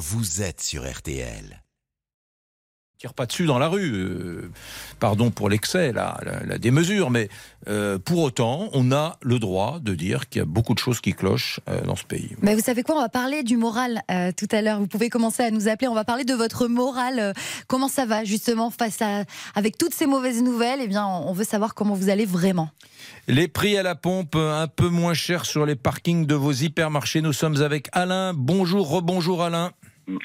vous êtes sur RTL tire pas dessus dans la rue. Euh, pardon pour l'excès, la, la, démesure, mais euh, pour autant, on a le droit de dire qu'il y a beaucoup de choses qui clochent euh, dans ce pays. Mais vous savez quoi On va parler du moral tout à l'heure. Vous pouvez commencer à nous appeler. On va parler de votre moral. comment ça va justement face à avec toutes ces mauvaises nouvelles? Eh bien, on veut savoir comment vous allez vraiment. Les prix à la pompe un peu moins chers sur les parkings de vos hypermarchés. Nous sommes avec Alain. Bonjour, rebonjour Alain.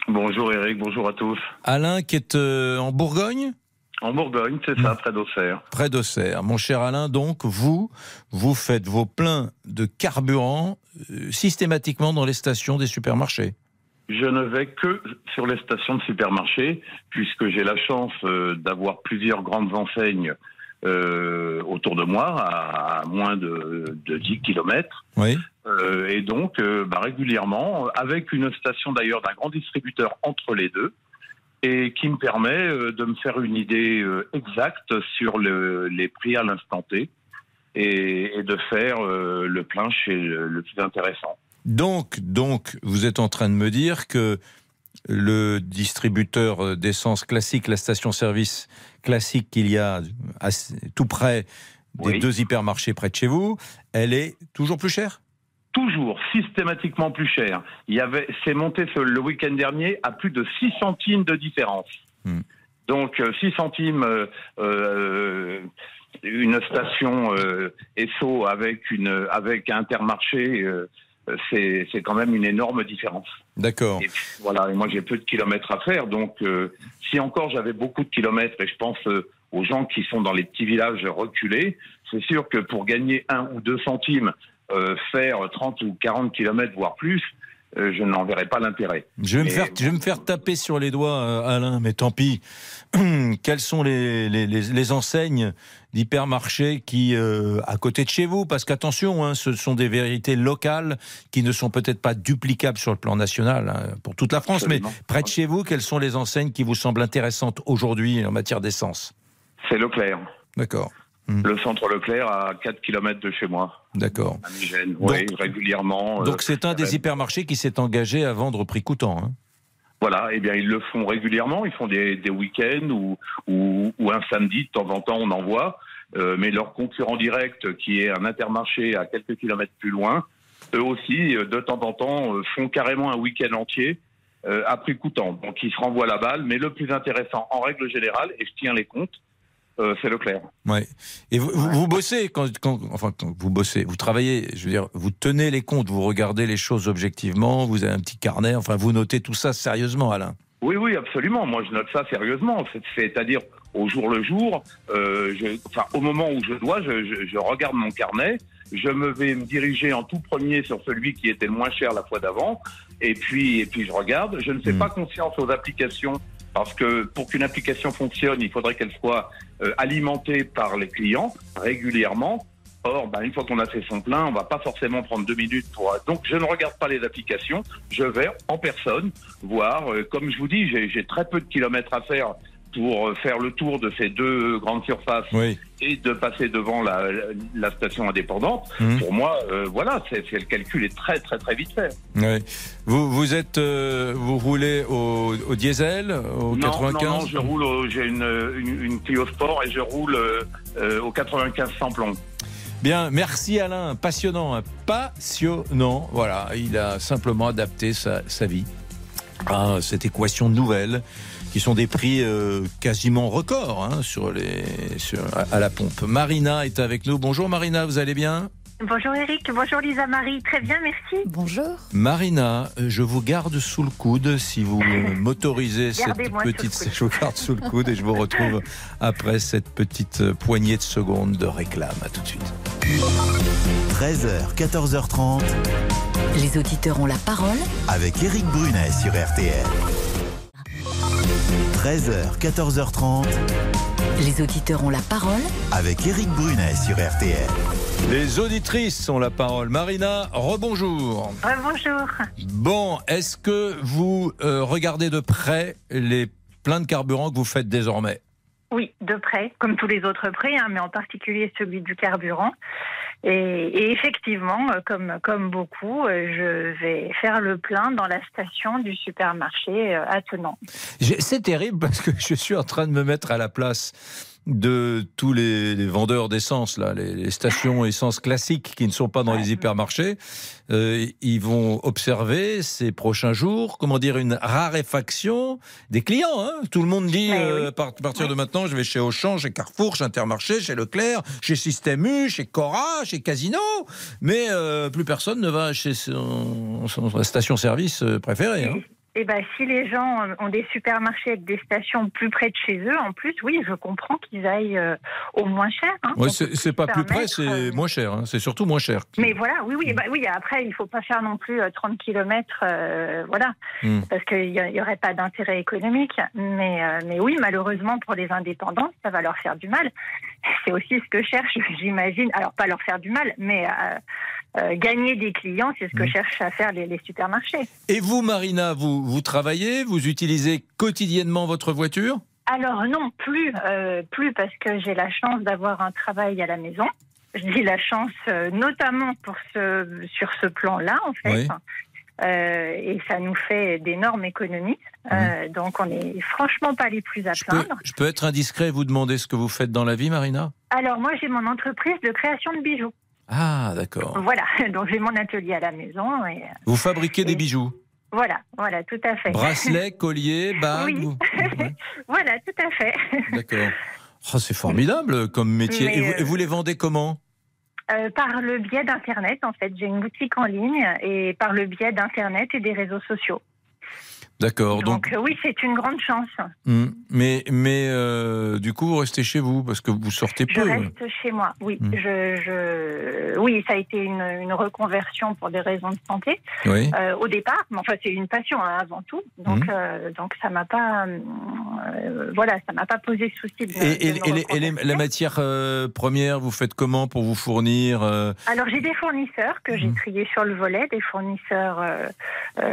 Bonjour Eric, bonjour à tous. Alain qui est euh, en Bourgogne? En Bourgogne, c'est ça, près d'Auxerre. Près d'Auxerre. Mon cher Alain, donc vous, vous faites vos pleins de carburant euh, systématiquement dans les stations des supermarchés je ne vais que sur les stations de supermarchés, puisque j'ai la chance euh, d'avoir plusieurs grandes enseignes autour de moi, à, moins de, de 10 km. Oui. Euh, et donc, euh, bah, régulièrement, avec une station d'ailleurs d'un grand distributeur entre les deux, et qui me permet euh, de me faire une idée exacte sur les prix à l'instant T et, de faire le plein chez le, plus intéressant. Donc, donc, vous êtes en train de me dire que le distributeur d'essence classique, la station-service classique qu'il y a tout près des deux hypermarchés près de chez vous, elle est toujours plus chère? Toujours systématiquement plus cher. Il y avait, c'est monté le week-end dernier à plus de 6 centimes de différence. Hmm. Donc 6 euh, centimes, euh, euh, une station euh, ESSO avec une avec intermarché, c'est c'est quand même une énorme différence. D'accord. Voilà. Et moi j'ai peu de kilomètres à faire, donc si encore j'avais beaucoup de kilomètres, et je pense aux gens qui sont dans les petits villages reculés, c'est sûr que pour gagner un ou deux centimes euh, faire 30 ou 40 km, voire plus, euh, je n'en verrai pas l'intérêt. Je, vais me faire, je vais me faire taper sur les doigts, euh, Alain, mais tant pis. Quelles sont les, les, les, enseignes d'hypermarchés qui, à côté de chez vous, parce qu'attention, hein, ce sont des vérités locales qui ne sont peut-être pas duplicables sur le plan national hein, pour toute la France, mais près de chez vous, quelles sont les enseignes qui vous semblent intéressantes aujourd'hui en matière d'essence? C'est Leclerc. D'accord. Hmm. Le centre Leclerc à 4 km de chez moi. D'accord. Oui, régulièrement. Donc euh, c'est un des hypermarchés qui s'est engagé à vendre au prix coûtant. Hein. Voilà, eh bien ils le font régulièrement. Ils font des, week-ends ou, ou, un samedi de temps en temps on en voit. Euh, mais leur concurrent direct, qui est un intermarché à quelques kilomètres plus loin, eux aussi euh, de temps en temps font carrément un week-end entier à prix coûtant. Donc ils se renvoient la balle. Mais le plus intéressant, en règle générale, et je tiens les comptes, euh, c'est Leclerc. Ouais. Et vous, vous bossez quand, quand, enfin quand vous bossez, vous travaillez, je veux dire, vous tenez les comptes, vous regardez les choses objectivement, vous avez un petit carnet, enfin vous notez tout ça sérieusement, Alain. Oui, oui, absolument. Moi, je note ça sérieusement. C'est-à-dire au jour le jour, euh, je, enfin au moment où je dois, je, je, je, regarde mon carnet. Je me vais me diriger en tout premier sur celui qui était le moins cher la fois d'avant, et puis et puis je regarde. Je ne fais hmm. pas confiance aux applications parce que pour qu'une application fonctionne, il faudrait qu'elle soit euh, alimentée par les clients régulièrement. Or, ben, une fois qu'on a fait son plein, on va pas forcément prendre deux minutes pour. Donc, je ne regarde pas les applications. Je vais en personne voir. Euh, comme je vous dis, j'ai très peu de kilomètres à faire pour euh, faire le tour de ces deux grandes surfaces et de passer devant la, la station indépendante, mhm. pour moi, euh, voilà, c'est le calcul est très très très vite fait. Oui. Vous vous êtes euh, vous roulez au, au, diesel au 95 Non, non, je roule j'ai une, une, une, Clio Sport et je roule au 95 sans plomb. Bien, merci Alain, passionnant, hein. passionnant. Voilà, il a simplement adapté sa, sa vie à cette équation nouvelle qui sont des prix euh, quasiment records hein, sur les, sur, à, la pompe. Marina est avec nous. Bonjour Marina, vous allez bien? Bonjour Eric, bonjour Lisa Marie, très bien, merci. Bonjour. Marina, euh, je vous garde sous le coude si vous m'autorisez cette petite. Je vous garde sous le coude et je vous retrouve après cette petite poignée de secondes de réclame. À tout de suite. 13h, 14h30. Les auditeurs ont la parole avec Eric Brunet sur RTL. 13h, 14h30. Les auditeurs ont la parole avec Eric Brunet sur RTL. Les auditrices ont la parole. Marina, rebonjour. Rebonjour. Bon, est-ce que vous euh, regardez de près les pleins de carburant que vous faites désormais? Oui, de près, comme tous les autres prêts, hein, mais en particulier celui du carburant. Et, et effectivement, euh, comme, comme beaucoup, euh, je vais faire le plein dans la station du supermarché attenant. C'est terrible parce que je suis en train de me mettre à la place de tous les, les vendeurs d'essence, là, les, les stations essence classiques qui ne sont pas dans les hypermarchés. Euh, ils vont observer ces prochains jours, comment dire, une raréfaction des clients. hein. Tout le monde dit, euh, à par- à partir de maintenant, je vais chez Auchan, chez Carrefour, chez Intermarché, chez Leclerc, chez Système U, chez Cora, chez Casino. Mais euh, plus personne ne va chez son, son station-service euh, préférée. hein. Et ben, si les gens ont des supermarchés avec des stations plus près de chez eux, en plus, oui, je comprends qu'ils aillent euh, au moins cher. hein. Ouais, c'est pas plus près, c'est euh, moins cher. hein. C'est surtout moins cher. Mais voilà, oui, oui, bah oui. Après, il faut pas faire non plus euh, 30 km, voilà, Hmm. parce qu'il y, y aurait pas d'intérêt économique. Mais, euh, mais oui, malheureusement pour les indépendants, ça va leur faire du mal. C'est aussi ce que cherche, j'imagine. Alors pas leur faire du mal, mais euh, euh, gagner des clients, c'est ce que Hmm. cherchent à faire les, les supermarchés. Et vous, Marina, vous, vous travaillez, vous utilisez quotidiennement votre voiture? Alors non, plus, euh, plus parce que j'ai la chance d'avoir un travail à la maison. Je dis la chance, euh, notamment pour ce, sur ce plan-là, en fait. Oui. Euh, et ça nous fait d'énormes économies. Euh, donc on est franchement pas les plus à je peux, plaindre. je peux être indiscret et vous demander ce que vous faites dans la vie, Marina? Alors moi j'ai mon entreprise de création de bijoux. Ah, d'accord. Voilà, donc j'ai mon atelier à la maison et euh, Vous fabriquez des bijoux? Voilà, voilà, tout à fait. Bracelets, colliers, bagues Oui. vous- Ouais, voilà, tout à fait. D'accord. Oh, c'est formidable comme métier. Mais, et, vous, et vous les vendez comment? Euh, par le biais d'Internet, en fait, j'ai une boutique en ligne et par le biais d'Internet et des réseaux sociaux. D'accord. Donc, Donc, oui, c'est une grande chance. hmm, mais, mais euh, du coup, vous restez chez vous parce que vous sortez Je peu. reste chez moi. Oui, Mm. je, je, oui, ça a été une, une reconversion pour des raisons de santé Oui. euh, au départ. Mais enfin, c'est une passion hein, avant tout. Donc, Mm. euh, donc ça m'a pas, voilà, ça m'a pas posé souci. De, Et, et- de me et les- et les- reconvertir. la matière première, vous faites comment pour vous fournir Alors j'ai des fournisseurs que j'ai Mm. triés sur le volet, des fournisseurs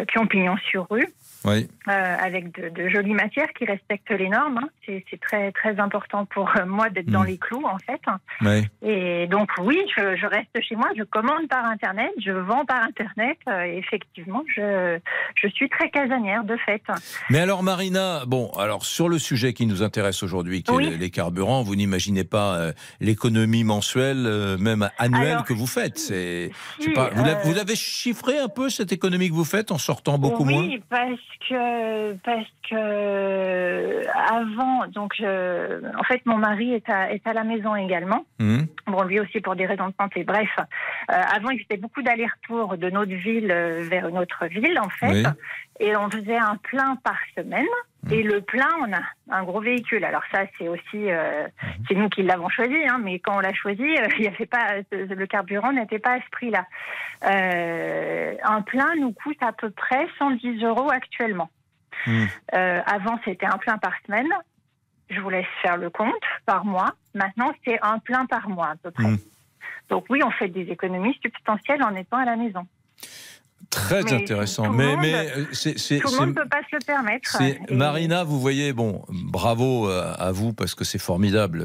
qui ont pignon sur rue. Oui. euh, avec de, de jolies matières qui respectent les normes. hein. C'est très très important pour euh, moi d'être dans Mm. les clous en fait. oui. Et donc oui, je, je reste chez moi, je commande par internet, je vends par internet. euh, effectivement, je je suis très casanière de fait. Mais alors Marina, bon, alors sur le sujet qui nous intéresse aujourd'hui, qui est Oui. les- les carburants, vous n'imaginez pas euh, l'économie mensuelle, même annuelle Alors, que vous faites. C'est, Si, vous, l'avez, chiffré un peu cette économie que vous faites en sortant beaucoup moins? oui, parce que parce que avant, donc je- en fait, mon mari est à est à la maison également. Hum, Bon, lui aussi pour des raisons de santé. Bref, euh, avant, il faisait beaucoup d'allers-retours de notre ville euh, vers une autre ville, en fait. Oui. Et on faisait un plein par semaine. Mmh. Et le plein, on a un gros véhicule. Alors ça, c'est aussi, euh, Mmh. c'est nous qui l'avons choisi, hein, mais quand on l'a choisi, euh, il y avait pas, le carburant n'était pas à ce prix-là. Euh, un plein nous coûte à peu près 110 euros actuellement. hum. Euh, avant, c'était un plein par semaine. Je vous laisse faire le compte par mois. Maintenant, c'est un plein par mois à peu près. Mm. Donc oui, on fait des économies substantielles en étant à la maison. Très Mais intéressant. Mais, monde- mais euh, c'est, c'est- Tout le c'est- monde ne peut pas se le permettre. c'est- Et- Marina, vous voyez, bon, bravo euh, à vous parce que c'est formidable.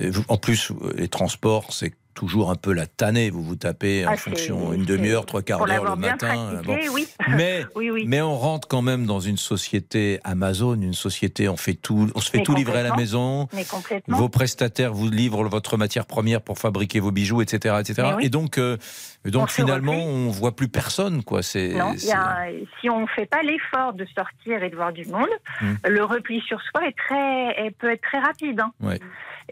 Euh, En plus, les transports, c'est toujours un peu la tannée. Vous vous tapez en Ah, fonction une demi-heure, trois quarts d'heure le matin. oui. Mais oui, oui. Mais on rentre quand même dans une société Amazon, une société, on fait tout, on se fait Mais tout livrer à la maison. Vos prestataires vous livrent votre matière première pour fabriquer vos bijoux, etc., etc. Et donc, euh, donc On finalement, on voit plus personne, quoi. C'est, si on ne fait pas l'effort de sortir et de voir du monde, Mm. le repli sur soi est très, peut être très rapide. hein. Ouais.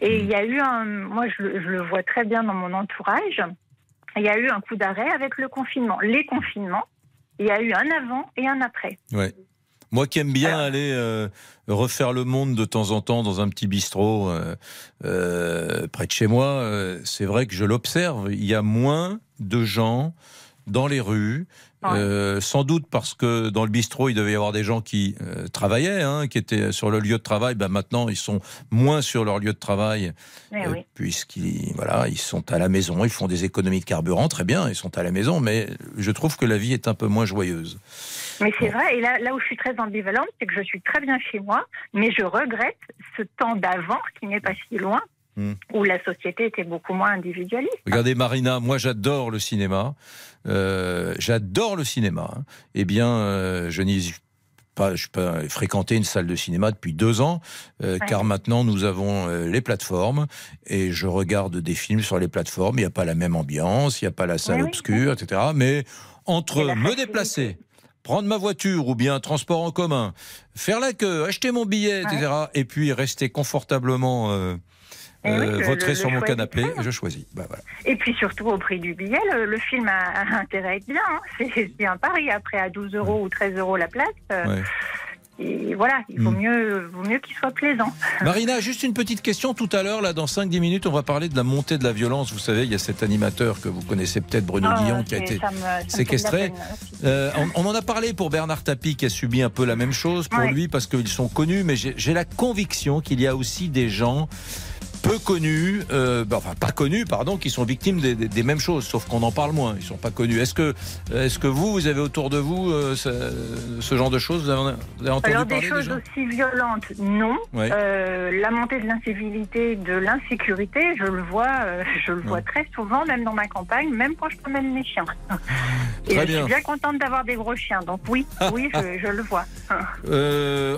Et Mm. il y a eu un, moi je, le- je le vois très bien dans mon entourage, il y a eu un coup d'arrêt avec le confinement, les confinements. Il y a eu un avant et un après. Ouais. Moi qui aime bien Alors- aller euh, refaire le monde de temps en temps dans un petit bistrot euh, euh, près de chez moi, c'est vrai que je l'observe. Il y a moins de gens dans les rues. Ouais. euh, sans doute parce que dans le bistrot, il devait y avoir des gens qui euh, travaillaient, hein, qui étaient sur le lieu de travail. Ben maintenant, ils sont moins sur leur lieu de travail, Mais euh, oui. puisqu'ils voilà, ils sont à la maison, ils font des économies de carburant, très bien, ils sont à la maison, mais je trouve que la vie est un peu moins joyeuse. Mais c'est vrai, et là, là où je suis très ambivalente, c'est que je suis très bien chez moi, mais je regrette ce temps d'avant qui n'est pas si loin Hmm. où la société était beaucoup moins individualiste. Regardez Marina, moi j'adore le cinéma, euh, j'adore le cinéma. hein. Eh bien, euh, je n'ai pas, je pas fréquenté une salle de cinéma depuis deux ans, euh, Ouais. car maintenant nous avons les plateformes et je regarde des films sur les plateformes. Il n'y a pas la même ambiance, il n'y a pas la salle Oui, oui. obscure, etc. Mais entre me facilité. déplacer, prendre ma voiture ou bien un transport en commun, faire la queue, acheter mon billet, etc. Et puis rester confortablement euh, Eh oui, euh, le- le- sur le mon canapé, fait. je choisis. Bah, voilà. Et puis surtout au prix du billet, le, le film a, a intérêt à être bien. hein. C'est un pari. Après, à 12 euros ou 13 euros la place, euh, Ouais. et voilà, il vaut Mm. mieux, vaut mieux qu'il soit plaisant. Marina, juste une petite question. Tout à l'heure, là, dans 5-10 minutes, on va parler de la montée de la violence. Vous savez, il y a cet animateur que vous connaissez peut-être, Bruno Ah, Guillon, qui a été. me- séquestré. aussi. Euh, on, on en a parlé pour Bernard Tapie qui a subi un peu la même chose pour Ouais. lui parce qu'ils sont connus, mais j'ai la conviction qu'il y a aussi des gens peu connus, euh, bah, enfin pas connus, pardon, qui sont victimes des, des- des mêmes choses, sauf qu'on en parle moins. Ils sont pas connus. Est-ce que, est-ce que vous, vous avez autour de vous euh, ce, ce genre de choses? Vous avez, vous avez entendu Alors des choses déjà? aussi violentes, non. Ouais. Euh, la montée de l'incivilité, de l'insécurité, je le vois, je le vois très souvent, même dans ma campagne, même quand je promène mes chiens. Et Très je bien. suis bien contente d'avoir des gros chiens, donc oui, oui, je, je le vois.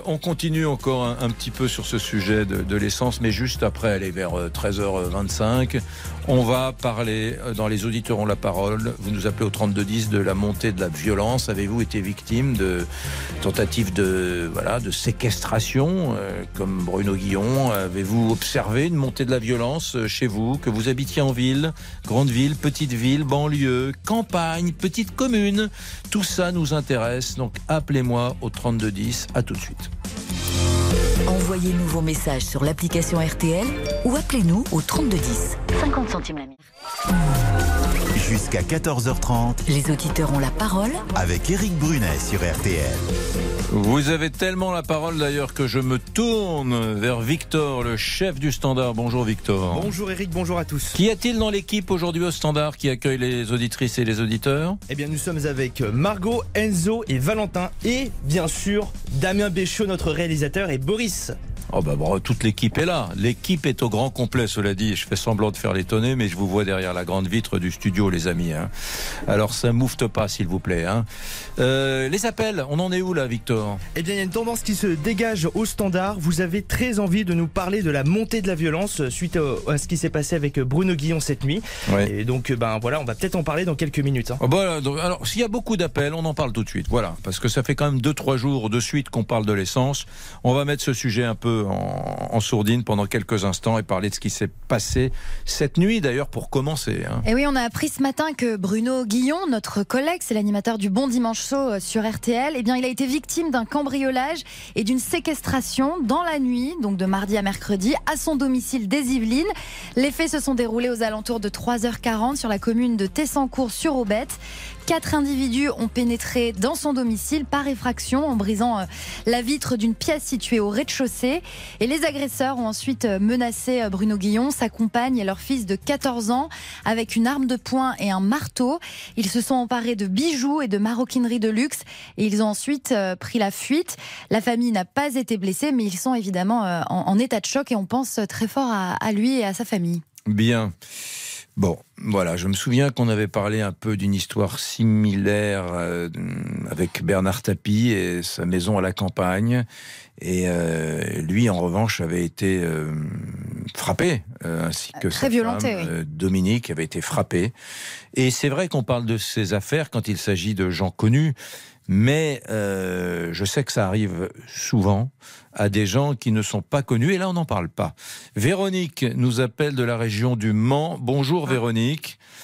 On continue encore un, un petit peu sur ce sujet de, de l'essence, mais juste après, aller vers euh, 13h25. On va parler, euh, dans Les auditeurs ont la parole, vous nous appelez au 3210 de la montée de la violence. Avez-vous été victime de tentatives de, séquestration, euh, comme Bruno Guillon? Avez-vous observé une montée de la violence euh, chez vous, que vous habitiez en ville, grande ville, petite ville, banlieue, campagne, petite commune Tout ça nous intéresse, donc appelez-moi au 3210. À tout de suite. Envoyez-nous vos messages sur l'application RTL ou appelez-nous au 3210. 50 centimes la minute. Jusqu'à 14h30 Les auditeurs ont la parole avec Eric Brunet sur RTL. Vous avez tellement la parole d'ailleurs que je me tourne vers Victor, le chef du Standard. Bonjour Victor. Bonjour Eric, bonjour à tous. Qu'y a-t-il dans l'équipe aujourd'hui au Standard qui accueille les auditrices et les auditeurs? Eh bien nous sommes avec Margot, Enzo et Valentin et bien sûr Damien Béchaud, notre réalisateur et Boris. Oh bah bon, toute l'équipe est là. L'équipe est au grand complet, cela dit. Je fais semblant de faire l'étonner, mais je vous vois derrière la grande vitre du studio, les amis. hein. Alors ça moufte pas, s'il vous plaît. hein. Euh, les appels, on en est où là, Victor? Eh bien il y a une tendance qui se dégage au standard. Vous avez très envie de nous parler de la montée de la violence suite à ce qui s'est passé avec Bruno Guillon cette nuit. Ouais. Et donc ben voilà, on va peut-être en parler dans quelques minutes. hein. Oh bah, alors, s'il y a beaucoup d'appels, on en parle tout de suite. Voilà, parce que ça fait quand même deux trois jours de suite qu'on parle de l'essence. On va mettre ce sujet un peu en, sourdine pendant quelques instants et parler de ce qui s'est passé cette nuit, d'ailleurs, pour commencer. hein. Et oui, on a appris ce matin que Bruno Guillon, notre collègue, c'est l'animateur du Bon Dimanche Show euh, sur RTL, eh bien, il a été victime d'un cambriolage et d'une séquestration dans la nuit, donc de mardi à mercredi, à son domicile des Yvelines. Les faits se sont déroulés aux alentours de 3h40 sur la commune de Tessancourt sur Aubette. Quatre individus ont pénétré dans son domicile par effraction en brisant euh, la vitre d'une pièce située au rez-de-chaussée. Et les agresseurs ont ensuite euh, menacé euh, Bruno Guillon, sa compagne et leur fils de 14 ans avec une arme de poing et un marteau. Ils se sont emparés de bijoux et de maroquinerie de luxe et ils ont ensuite pris la fuite. La famille n'a pas été blessée, mais ils sont évidemment en, en état de choc et on pense très fort à, à lui et à sa famille. Bien. Bon, voilà, je me souviens qu'on avait parlé un peu d'une histoire similaire euh, avec Bernard Tapie et sa maison à la campagne. Et euh, lui, en revanche, avait été euh, frappé, ainsi que Très sa violenté, femme, oui. Dominique, avait été frappé. Et c'est vrai qu'on parle de ces affaires quand il s'agit de gens connus, mais euh, je sais que ça arrive souvent à des gens qui ne sont pas connus, et là on n'en parle pas. Véronique nous appelle de la région du Mans. Bonjour Véronique.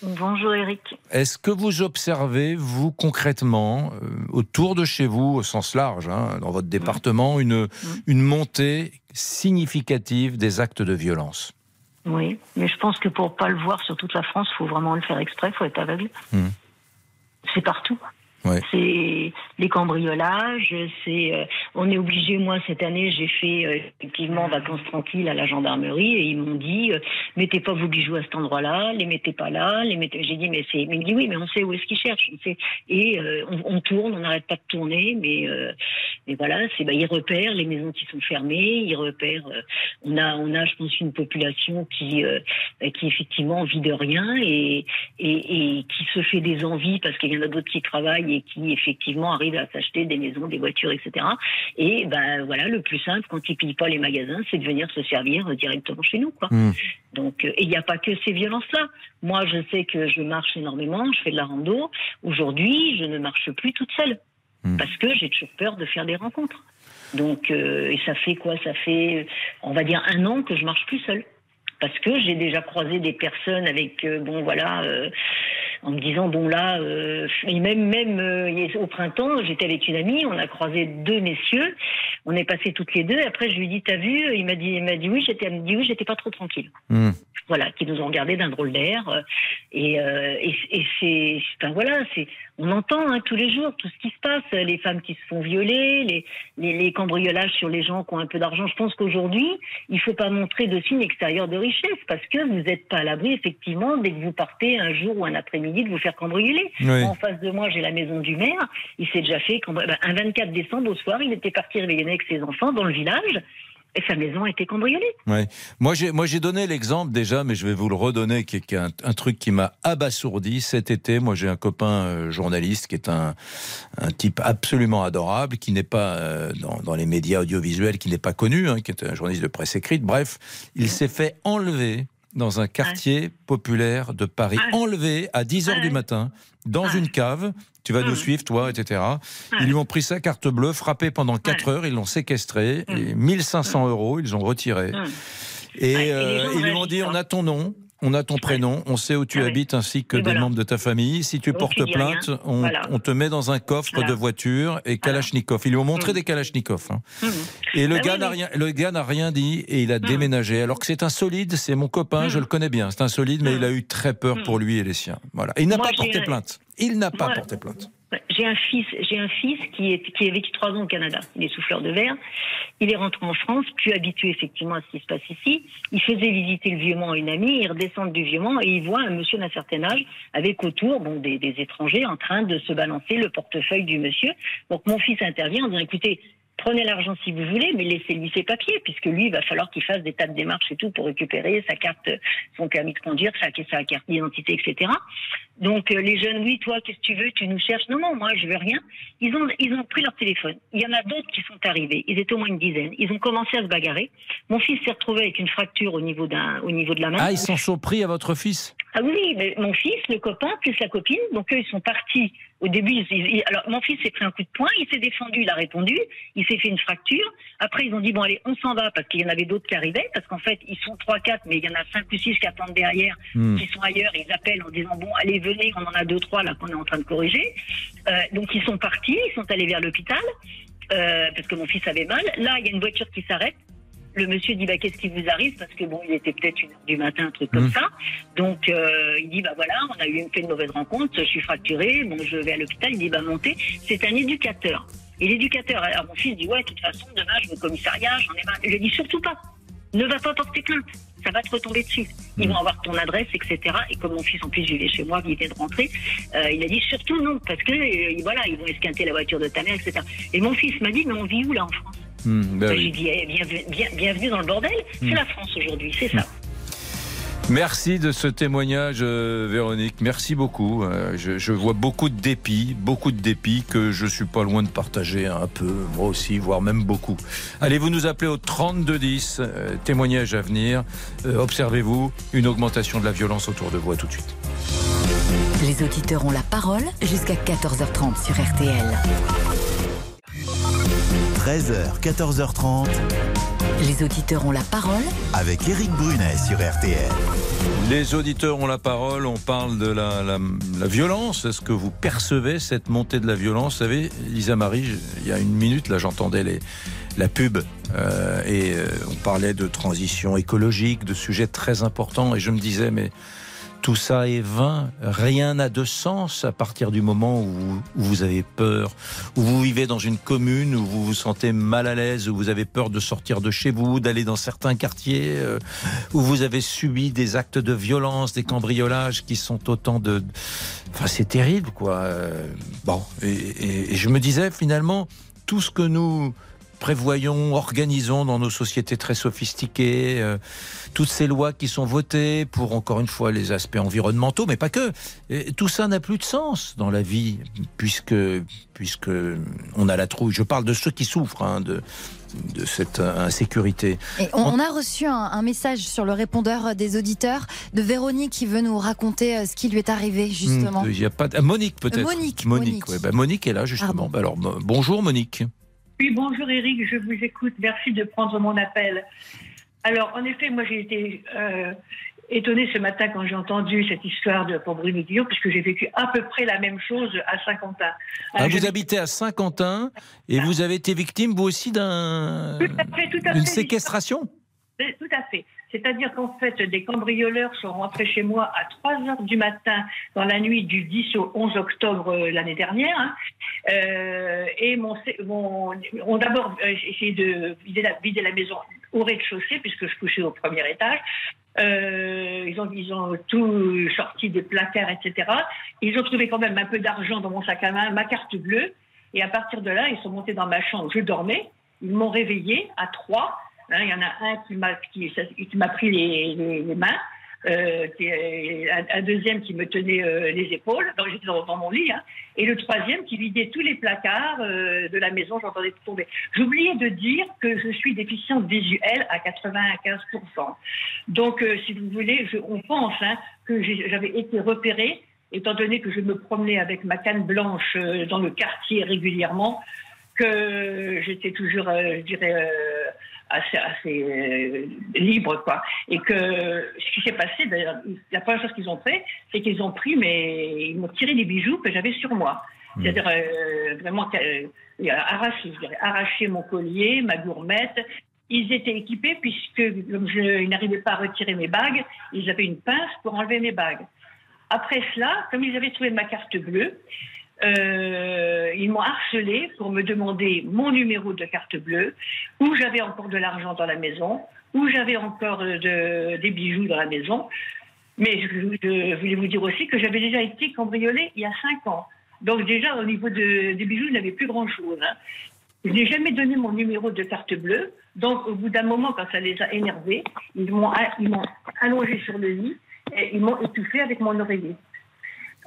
Bonjour Eric. Est-ce que vous observez, vous concrètement, euh, autour de chez vous, au sens large, hein, dans votre département, une, une montée significative des actes de violence? Oui, mais je pense que pour pas le voir sur toute la France, faut vraiment le faire exprès, faut être aveugle. Hmm. C'est partout. C'est les cambriolages, c'est euh, on est obligé. Moi cette année, j'ai fait euh, effectivement vacances tranquilles à la gendarmerie et ils m'ont dit euh, mettez pas vos bijoux à cet endroit-là, les mettez pas là, les mettez. J'ai dit mais c'est, mais dit oui, mais on sait où est-ce qu'ils cherchent. on sait. Et on, tourne, on n'arrête pas de tourner, mais Mais voilà, c'est bah, ils repèrent les maisons qui sont fermées, ils repèrent. on a, on a, je pense, une population qui, qui effectivement vit de rien et, et qui se fait des envies parce qu'il y en a d'autres qui travaillent et qui effectivement arrivent à s'acheter des maisons, des voitures, etc. Et ben voilà, le plus simple quand ils pillent pas les magasins, c'est de venir se servir euh, directement chez nous, quoi. Hmm. Donc, euh, et il n'y a pas que ces violences-là. Moi, je sais que je marche énormément, je fais de la rando. Aujourd'hui, je ne marche plus toute seule Hmm. parce que j'ai toujours peur de faire des rencontres. Donc, euh, et ça fait quoi? Ça fait, on va dire, un an que je marche plus seule. Parce que j'ai déjà croisé des personnes avec, euh, bon voilà, euh, en me disant, bon là, euh, et même, même euh, au printemps, j'étais avec une amie, on a croisé deux messieurs, on est passé toutes les deux, après je lui ai dit, t'as vu Il m'a dit, il m'a dit oui, j'étais, me dit oui, j'étais pas trop tranquille Hmm. voilà, qui nous ont regardé d'un drôle d'air. euh, Et, euh, et, et c'est, enfin voilà, c'est, on entend hein, tous les jours tout ce qui se passe, les femmes qui se font violer, les, les, les cambriolages sur les gens qui ont un peu d'argent. Je pense qu'aujourd'hui, il faut pas montrer de signes extérieurs de richesse parce que vous n'êtes pas à l'abri effectivement dès que vous partez un jour ou un après-midi de vous faire cambrioler. Oui. En face de moi, j'ai la maison du maire. Il s'est déjà fait cambri- ben, un 24 décembre au soir, il était parti réveillonner avec ses enfants dans le village. Et sa maison a été cambriolée. Ouais. Moi, j'ai, moi, j'ai donné l'exemple déjà, mais je vais vous le redonner, qui est, qui est un, un truc qui m'a abasourdi cet été. Moi, j'ai un copain euh, journaliste qui est un, un type absolument adorable, qui n'est pas euh, dans, dans les médias audiovisuels, qui n'est pas connu, hein, qui est un journaliste de presse écrite. Bref, il s'est fait enlever dans un quartier populaire de Paris, Ah. enlevé à 10 heures Ah. du matin, dans une cave. Tu vas nous suivre, toi, etc. Ils lui ont pris sa carte bleue, frappé pendant 4 heures, ils l'ont séquestré, et 1500 euros, ils ont retiré. Et et euh, ils lui ont dit on a ton nom, on a ton prénom, on sait où tu ouais. habites ainsi que Et des voilà. membres de ta famille. Si tu portes plainte, on, Voilà. on te met dans un coffre Voilà. de voiture et Kalachnikov. Ils lui ont montré Mm. des Kalachnikov. hein. Hum. Et le Ah gars oui, n'a oui. rien, le gars n'a rien dit et il a déménagé. Alors que c'est un solide, c'est mon copain, Mm. je le connais bien. C'est un solide, mais Mm. il a eu très peur Mm. pour lui et les siens. Voilà. Et il n'a pas porté plainte. Il n'a pas porté plainte. J'ai un fils, j'ai un fils qui est qui a vécu trois ans au Canada. Il est souffleur de verre. Il est rentré en France, plus habitué effectivement à ce qui se passe ici. Il faisait visiter le Vieux-Mont à une amie. Il redescend du Vieux-Mont et il voit un monsieur d'un certain âge avec autour bon des, des étrangers en train de se balancer le portefeuille du monsieur. Donc mon fils intervient en disant écoutez. Prenez l'argent si vous voulez, mais laissez-lui ses papiers, puisque lui, il va falloir qu'il fasse des tas de démarches et tout pour récupérer sa carte, son permis de conduire, sa, sa carte d'identité, etc. Donc euh, les jeunes, oui, toi, qu'est-ce que tu veux Tu nous cherches Non, non, moi, je veux rien. Ils ont, ils ont pris leur téléphone. Il y en a d'autres qui sont arrivés. Ils étaient au moins une dizaine. Ils ont commencé à se bagarrer. Mon fils s'est retrouvé avec une fracture au niveau d'un, au niveau de la main. Ah, ils sont pris à votre fils? Ah oui, mais mon fils, le copain, plus la copine, donc eux, ils sont partis. Au début, ils- ils- alors mon fils s'est pris un coup de poing, il s'est défendu, il a répondu, il s'est fait une fracture. Après, ils ont dit bon allez, on s'en va parce qu'il y en avait d'autres qui arrivaient, parce qu'en fait, ils sont trois, quatre, mais il y en a cinq ou six qui attendent derrière, Hmm. qui sont ailleurs. Ils appellent en disant bon allez venez, on en a deux, trois là qu'on est en train de corriger. Euh, donc ils sont partis, ils sont allés vers l'hôpital euh, parce que mon fils avait mal. Là, il y a une voiture qui s'arrête. Le monsieur dit bah qu'est-ce qui vous arrive? Parce que bon il était peut-être une heure du matin un truc comme Mhm. ça. Donc euh, il dit bah voilà on a eu fait une mauvaise rencontre je suis fracturé bon je vais à l'hôpital. Il dit bah montez. C'est un éducateur. Et l'éducateur alors mon fils dit ouais de toute façon demain je vais au commissariat j'en ai marre. Je lui dis surtout pas. Ne va pas porter plainte ça va te retomber dessus ils vont avoir ton adresse etc et comme mon fils en plus vivait chez moi il vient de rentrer euh, il a dit surtout non parce que euh, voilà ils vont esquinter la voiture de ta mère etc et mon fils m'a dit mais on vit où là en France? Hmm, ben bah, oui. J'ai dit, eh, bienvenue, bien- bienvenue dans le bordel. Hmm. C'est la France aujourd'hui, c'est ça. Merci de ce témoignage, euh, Véronique. Merci beaucoup. Euh, je, je vois beaucoup de dépit, beaucoup de dépit que je suis pas loin de partager un peu, moi aussi, voire même beaucoup. Allez, vous nous appelez au 3210, euh, témoignage à venir. Euh, Observez-vous une augmentation de la violence autour de vous. À tout de suite. Les auditeurs ont la parole jusqu'à 14h30 sur RTL. 13h, 14h30, Les auditeurs ont la parole avec Eric Brunet sur RTL. Les auditeurs ont la parole, on parle de la, la- la violence. Est-ce que vous percevez cette montée de la violence? Vous savez, Lisa Marie, il y a une minute, là j'entendais les, la pub euh, et euh, on parlait de transition écologique, de sujets très importants et je me disais, mais tout ça est vain, rien n'a de sens à partir du moment où vous, avez peur, où vous vivez dans une commune, où vous vous sentez mal à l'aise, où vous avez peur de sortir de chez vous, d'aller dans certains quartiers, euh, où vous avez subi des actes de violence, des cambriolages qui sont autant de... Enfin, c'est terrible, quoi. Euh, Bon, et- et je me disais finalement, tout ce que nous prévoyons, organisons dans nos sociétés très sophistiquées, euh, toutes ces lois qui sont votées pour, encore une fois, les aspects environnementaux, mais pas que. Et tout ça n'a plus de sens dans la vie, puisque, puisque on a la trouille. Je parle de ceux qui souffrent hein, de, de cette insécurité. Et on, on a reçu un, un message sur le répondeur des auditeurs de Véronique qui veut nous raconter euh, ce qui lui est arrivé, justement. Hmm, Il y a pas de- ah, Monique peut-être. Monique, Monique, Monique. ouais, bah, Monique est là justement. Bah, alors bon- bonjour Monique. Oui, bonjour Eric, je vous écoute. Merci de prendre mon appel. Alors, en effet, moi j'ai été euh, étonnée ce matin quand j'ai entendu cette histoire de pauvre Bruno Guillaume, puisque j'ai vécu à peu près la même chose à Saint-Quentin. Ah, vous je- habitez à Saint-Quentin et vous avez été victime vous aussi d'un Tout à fait, tout à d'une fait. séquestration? Tout à fait. C'est-à-dire qu'en fait, des cambrioleurs sont rentrés chez moi à 3 heures du matin dans la nuit du 10 au 11 octobre euh, l'année dernière. hein. Euh, et mon, mon- ont d'abord euh, essayé de vider la, maison au rez-de-chaussée, puisque je couchais au premier étage. Euh, ils, ont, ils ont tout sorti des placards, etc. Ils ont trouvé quand même un peu d'argent dans mon sac à main, ma carte bleue. Et à partir de là, ils sont montés dans ma chambre. Je dormais. Ils m'ont réveillé à 3. Hein, il y en a un qui m'a qui, pris les, mains, euh, un, deuxième qui me tenait euh, les épaules, donc j'étais dans, mon lit, hein, et le troisième qui vidait tous les placards euh, de la maison, j'entendais tout tomber. J'oubliais de dire que je suis déficiente visuelle à 95%. Donc, si vous voulez, on pense hein, que j'avais été repérée, étant donné que je me promenais avec ma canne blanche dans le quartier régulièrement, que j'étais toujours, je dirais, assez, assez euh, libre, quoi. Et que ce qui s'est passé, d'ailleurs, la première chose qu'ils ont fait, c'est qu'ils ont pris, mais ils m'ont tiré les bijoux que j'avais sur moi. C'est-à-dire euh, vraiment euh, arraché, je dirais, arraché mon collier, ma gourmette. Ils étaient équipés puisque comme je ils n'arrivaient pas à retirer mes bagues, ils avaient une pince pour enlever mes bagues. Après cela, comme ils avaient trouvé ma carte bleue, euh, ils m'ont harcelé pour me demander mon numéro de carte bleue, où j'avais encore de l'argent dans la maison, où j'avais encore de- des bijoux dans la maison. Mais je, voulais vous dire aussi que j'avais déjà été cambriolée il y a cinq ans. Donc déjà, au niveau de- des bijoux, je n'avais plus grand-chose. hein. Je n'ai jamais donné mon numéro de carte bleue. Donc, au bout d'un moment, quand ça les a énervés, ils m'ont allongé sur le lit et ils m'ont étouffé avec mon oreiller.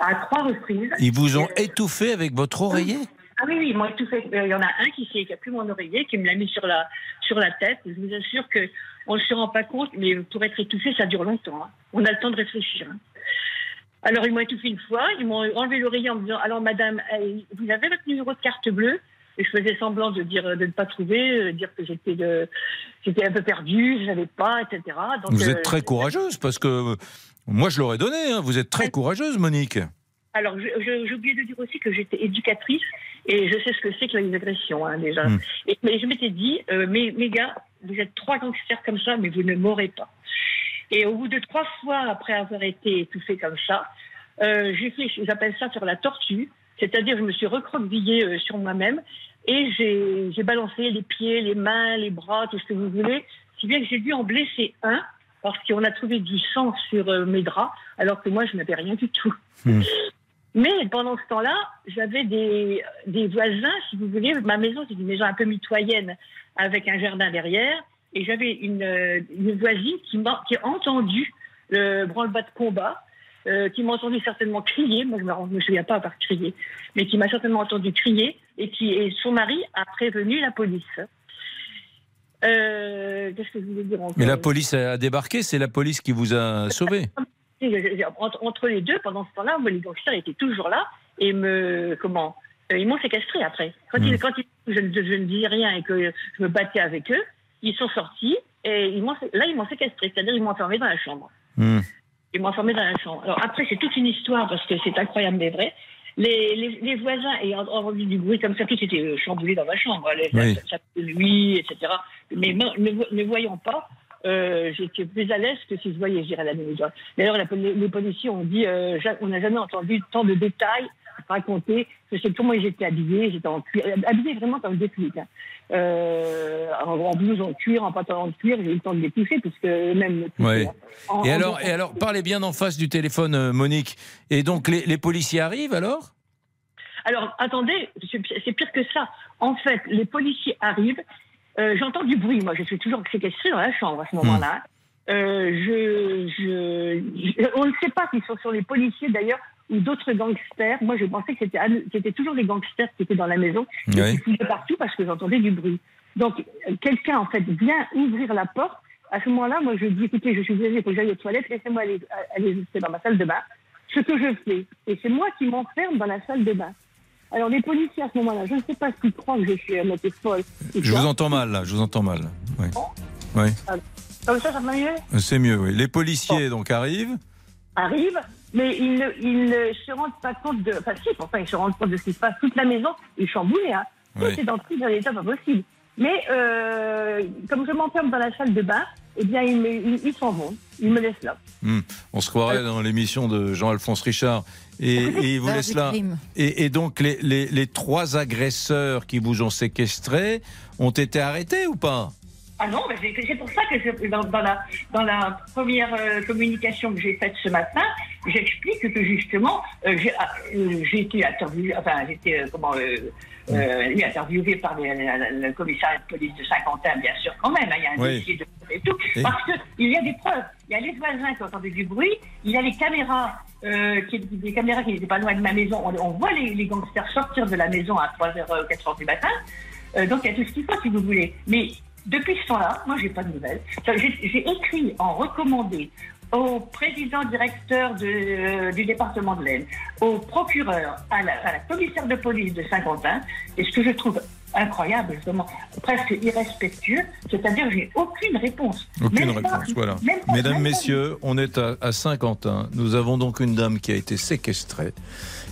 À trois reprises. Ils vous ont Euh, étouffé avec votre oreiller? Ah oui, oui, ils m'ont étouffé. Euh, Il y en a un qui qui a plus mon oreiller, qui me l'a mis sur la, sur la tête. Je vous assure que on ne se rend pas compte, mais pour être étouffé, ça dure longtemps. hein. On a le temps de réfléchir. hein. Alors, ils m'ont étouffé une fois, ils m'ont enlevé l'oreiller en me disant Alors, madame, euh, vous avez votre numéro de carte bleue? Et je faisais semblant de dire de ne pas trouver, euh, dire que j'étais de- j'étais un peu perdue, je savais pas, etc. Donc, Vous euh, êtes très courageuse parce que euh, moi je l'aurais donné. hein. Vous êtes très courageuse, Monique. Alors, j'ai oublié de dire aussi que j'étais éducatrice et je sais ce que c'est que les agressions, hein, déjà. Mm. Et, mais je m'étais dit, euh, mes, mes gars, vous êtes trois gangsters comme ça, mais vous ne m'aurez pas. Et au bout de trois fois après avoir été étouffée comme ça, euh, j'ai fait, j'appelle ça faire la tortue, c'est-à-dire je me suis recroquevillée euh, sur moi-même et j'ai balancé les pieds, les mains, les bras, tout ce que vous voulez, si bien que j'ai dû en blesser un parce qu'on a trouvé du sang sur euh, mes draps, alors que moi je n'avais rien du tout. Hmm. Mais pendant ce temps-là, j'avais des, des voisins, si vous voulez. Ma maison, c'est une maison un peu mitoyenne avec un jardin derrière. Et j'avais une, euh, une voisine qui m'a qui a entendu le branle-bas de combat, euh, qui m'a entendu certainement crier. Moi, je ne me, me souviens pas avoir crié, mais qui m'a certainement entendu crier et qui et son mari a prévenu la police. Euh, Qu'est-ce que je voulais dire encore Mais la police a débarqué, c'est la police qui vous a sauvé. entre, entre les deux, pendant ce temps-là, les gangsters étaient toujours là et me comment euh, ils m'ont séquestré après. Quand, ils, quand ils- je, ne- je ne disais rien et que je me battais avec eux, ils sont sortis et ils là ils m'ont séquestré, c'est-à-dire ils m'ont enfermé dans la chambre. Hmm. Ils m'ont enfermé dans la chambre. Alors après c'est toute une histoire parce que c'est incroyable mais vrai. Les, les, les voisins ayant entendu du bruit comme ça, tout était euh, chamboulé dans ma chambre, les, Oui. ça, ça de nuit, etc. Mais ne, ne voyant pas, euh, j'étais plus à l'aise que si je voyais, je dirais, la nuit. D'ailleurs, les, policiers ont dit, euh, on n'a jamais entendu tant de détails racontés. Je sais comment ils étaient habillés, j'étais en cuir, habillés vraiment comme des flics. hein. Euh, en, en blouse en cuir, en pantalon de cuir, j'ai eu le temps de les toucher puisque eux-mêmes me touchaient, Ouais. En- Et en- alors, et alors, parlez bien en face du téléphone, euh, Monique. Et donc, les, les policiers arrivent alors? Alors, attendez, c'est pire que ça. En fait, les policiers arrivent. euh, J'entends du bruit. Moi, je suis toujours séquestrée dans la chambre à ce moment-là. Euh, je, je, je- on ne sait pas s'ils sont sur les policiers d'ailleurs ou d'autres gangsters. Moi, je pensais que c'était c'était toujours les gangsters qui étaient dans la maison. Et Oui. qui partout parce que j'entendais du bruit. Donc, euh, quelqu'un, en fait, vient ouvrir la porte. À ce moment-là, moi, je dis, écoutez, je suis désolée, il faut que j'aille aux toilettes, laissez-moi aller, aller jusqu'à dans ma salle de bain. Ce que je fais. Et c'est moi qui m'enferme dans la salle de bain. Alors, les policiers, à ce moment-là, je ne sais pas s'ils croient que je suis à moitié folle. Je vous entends mal, là, je vous entends mal. Oui. Oui. Comme ça, ça va mieux? C'est mieux, oui. Les policiers donc arrivent. Arrive, mais ils ne, ils ne se rendent pas compte de. Enfin, si, enfin, ils se rendent compte de ce qui se passe. Toute la maison est chamboulée. Hein. Tout Oui. est dans tout dans l'état pas possible. Mais euh, comme je m'enferme dans la salle de bain, eh bien, ils me- ils ils s'en vont. Ils me laissent là. Hmm. On se croirait dans l'émission de Jean-Alphonse Richard. Et, et ils vous laissent là. Et, et donc, les, les- les trois agresseurs qui vous ont séquestré ont été arrêtés ou pas? Ah non, mais c'est pour ça que dans, dans la, dans la première euh, communication que j'ai faite ce matin, j'explique que justement, euh, j'ai ah, euh, j'ai été interviewé, enfin, j'ai été, euh, comment, oui, interviewé par les- la- la- le commissariat de police de Saint-Quentin, bien sûr, quand même, hein, il y a un Oui. dossier de et tout, Et- parce qu'il y a des preuves. Il y a les voisins qui entendaient du bruit, il y a les caméras, qui, des caméras qui n'étaient pas loin de ma maison. On, on voit les, les gangsters sortir de la maison à 3h, 4h du matin. Donc il y a tout ce qu'il faut si vous voulez. Mais depuis ce temps-là, moi j'ai pas de nouvelles. J'ai écrit en recommandé au président directeur de, euh, du département de l'Aisne, au procureur, à la, à la commissaire de police de Saint-Quentin, et ce que je trouve incroyable, justement, presque irrespectueux, c'est-à-dire que j'ai aucune réponse. Aucune Même pas- réponse, voilà. même pas- Mesdames, même pas- messieurs, on est à, à Saint-Quentin. Nous avons donc une dame qui a été séquestrée.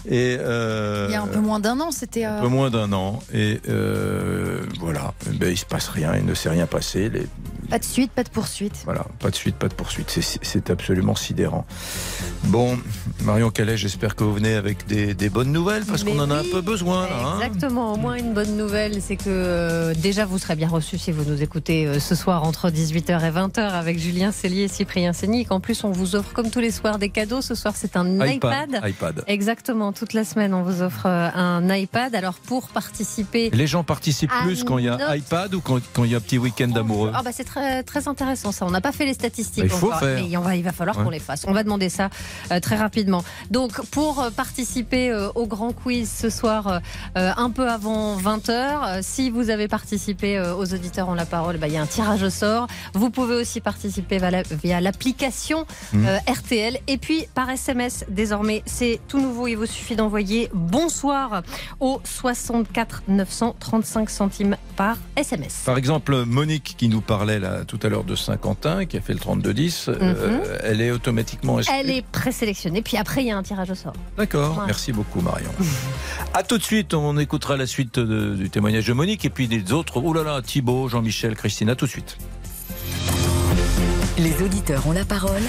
Et euh, Il y a un peu moins d'un an, c'était. un euh, peu moins d'un an. Et euh, voilà, ben, il se passe rien, il ne s'est rien passé. Les, Pas de suite, pas de poursuite. voilà, pas de suite, pas de poursuite. C'est- absolument sidérant. Bon, Marion Calais, j'espère que vous venez avec des, des bonnes nouvelles parce qu'on en a un peu besoin. Là, hein. Exactement, au moins une bonne nouvelle, c'est que euh, déjà vous serez bien reçus si vous nous écoutez euh, ce soir entre 18h et 20h avec Julien Cellier et Cyprien Sénic. En plus, on vous offre comme tous les soirs des cadeaux. Ce soir, c'est un iPad. iPad. iPad. Exactement, toute la semaine, on vous offre euh, un iPad. Alors pour participer. Les gens participent plus quand il y a notre- iPad ou quand, quand il y a un petit week-end amoureux Ah bah c'est très, très intéressant ça. On n'a pas fait les statistiques Il encore, faire. mais on va, il va falloir Ouais. qu'on les fasse. On va demander ça euh, très rapidement. Donc pour euh, participer euh, au grand quiz ce soir, euh, un peu avant 20h, euh, si vous avez participé aux auditeurs ont la parole, bah, il y a un tirage au sort. Vous pouvez aussi participer via la- via l'application euh, RTL et puis par SMS désormais c'est tout nouveau. Il vous suffit d'envoyer bonsoir au 64 935 centimes par SMS. Par exemple, Monique qui nous parlait là tout à l'heure de Saint-Quentin, qui a fait le 3210, euh, elle est automatiquement exclue. Mhm. Elle est présélectionnée, puis après il y a un tirage au sort. D'accord, merci beaucoup Marion. à tout de suite, on écoutera la suite de- du témoignage de Monique et puis des autres. Oh là là, Thibaut, Jean-Michel, Christine, à tout de suite. Les auditeurs ont la parole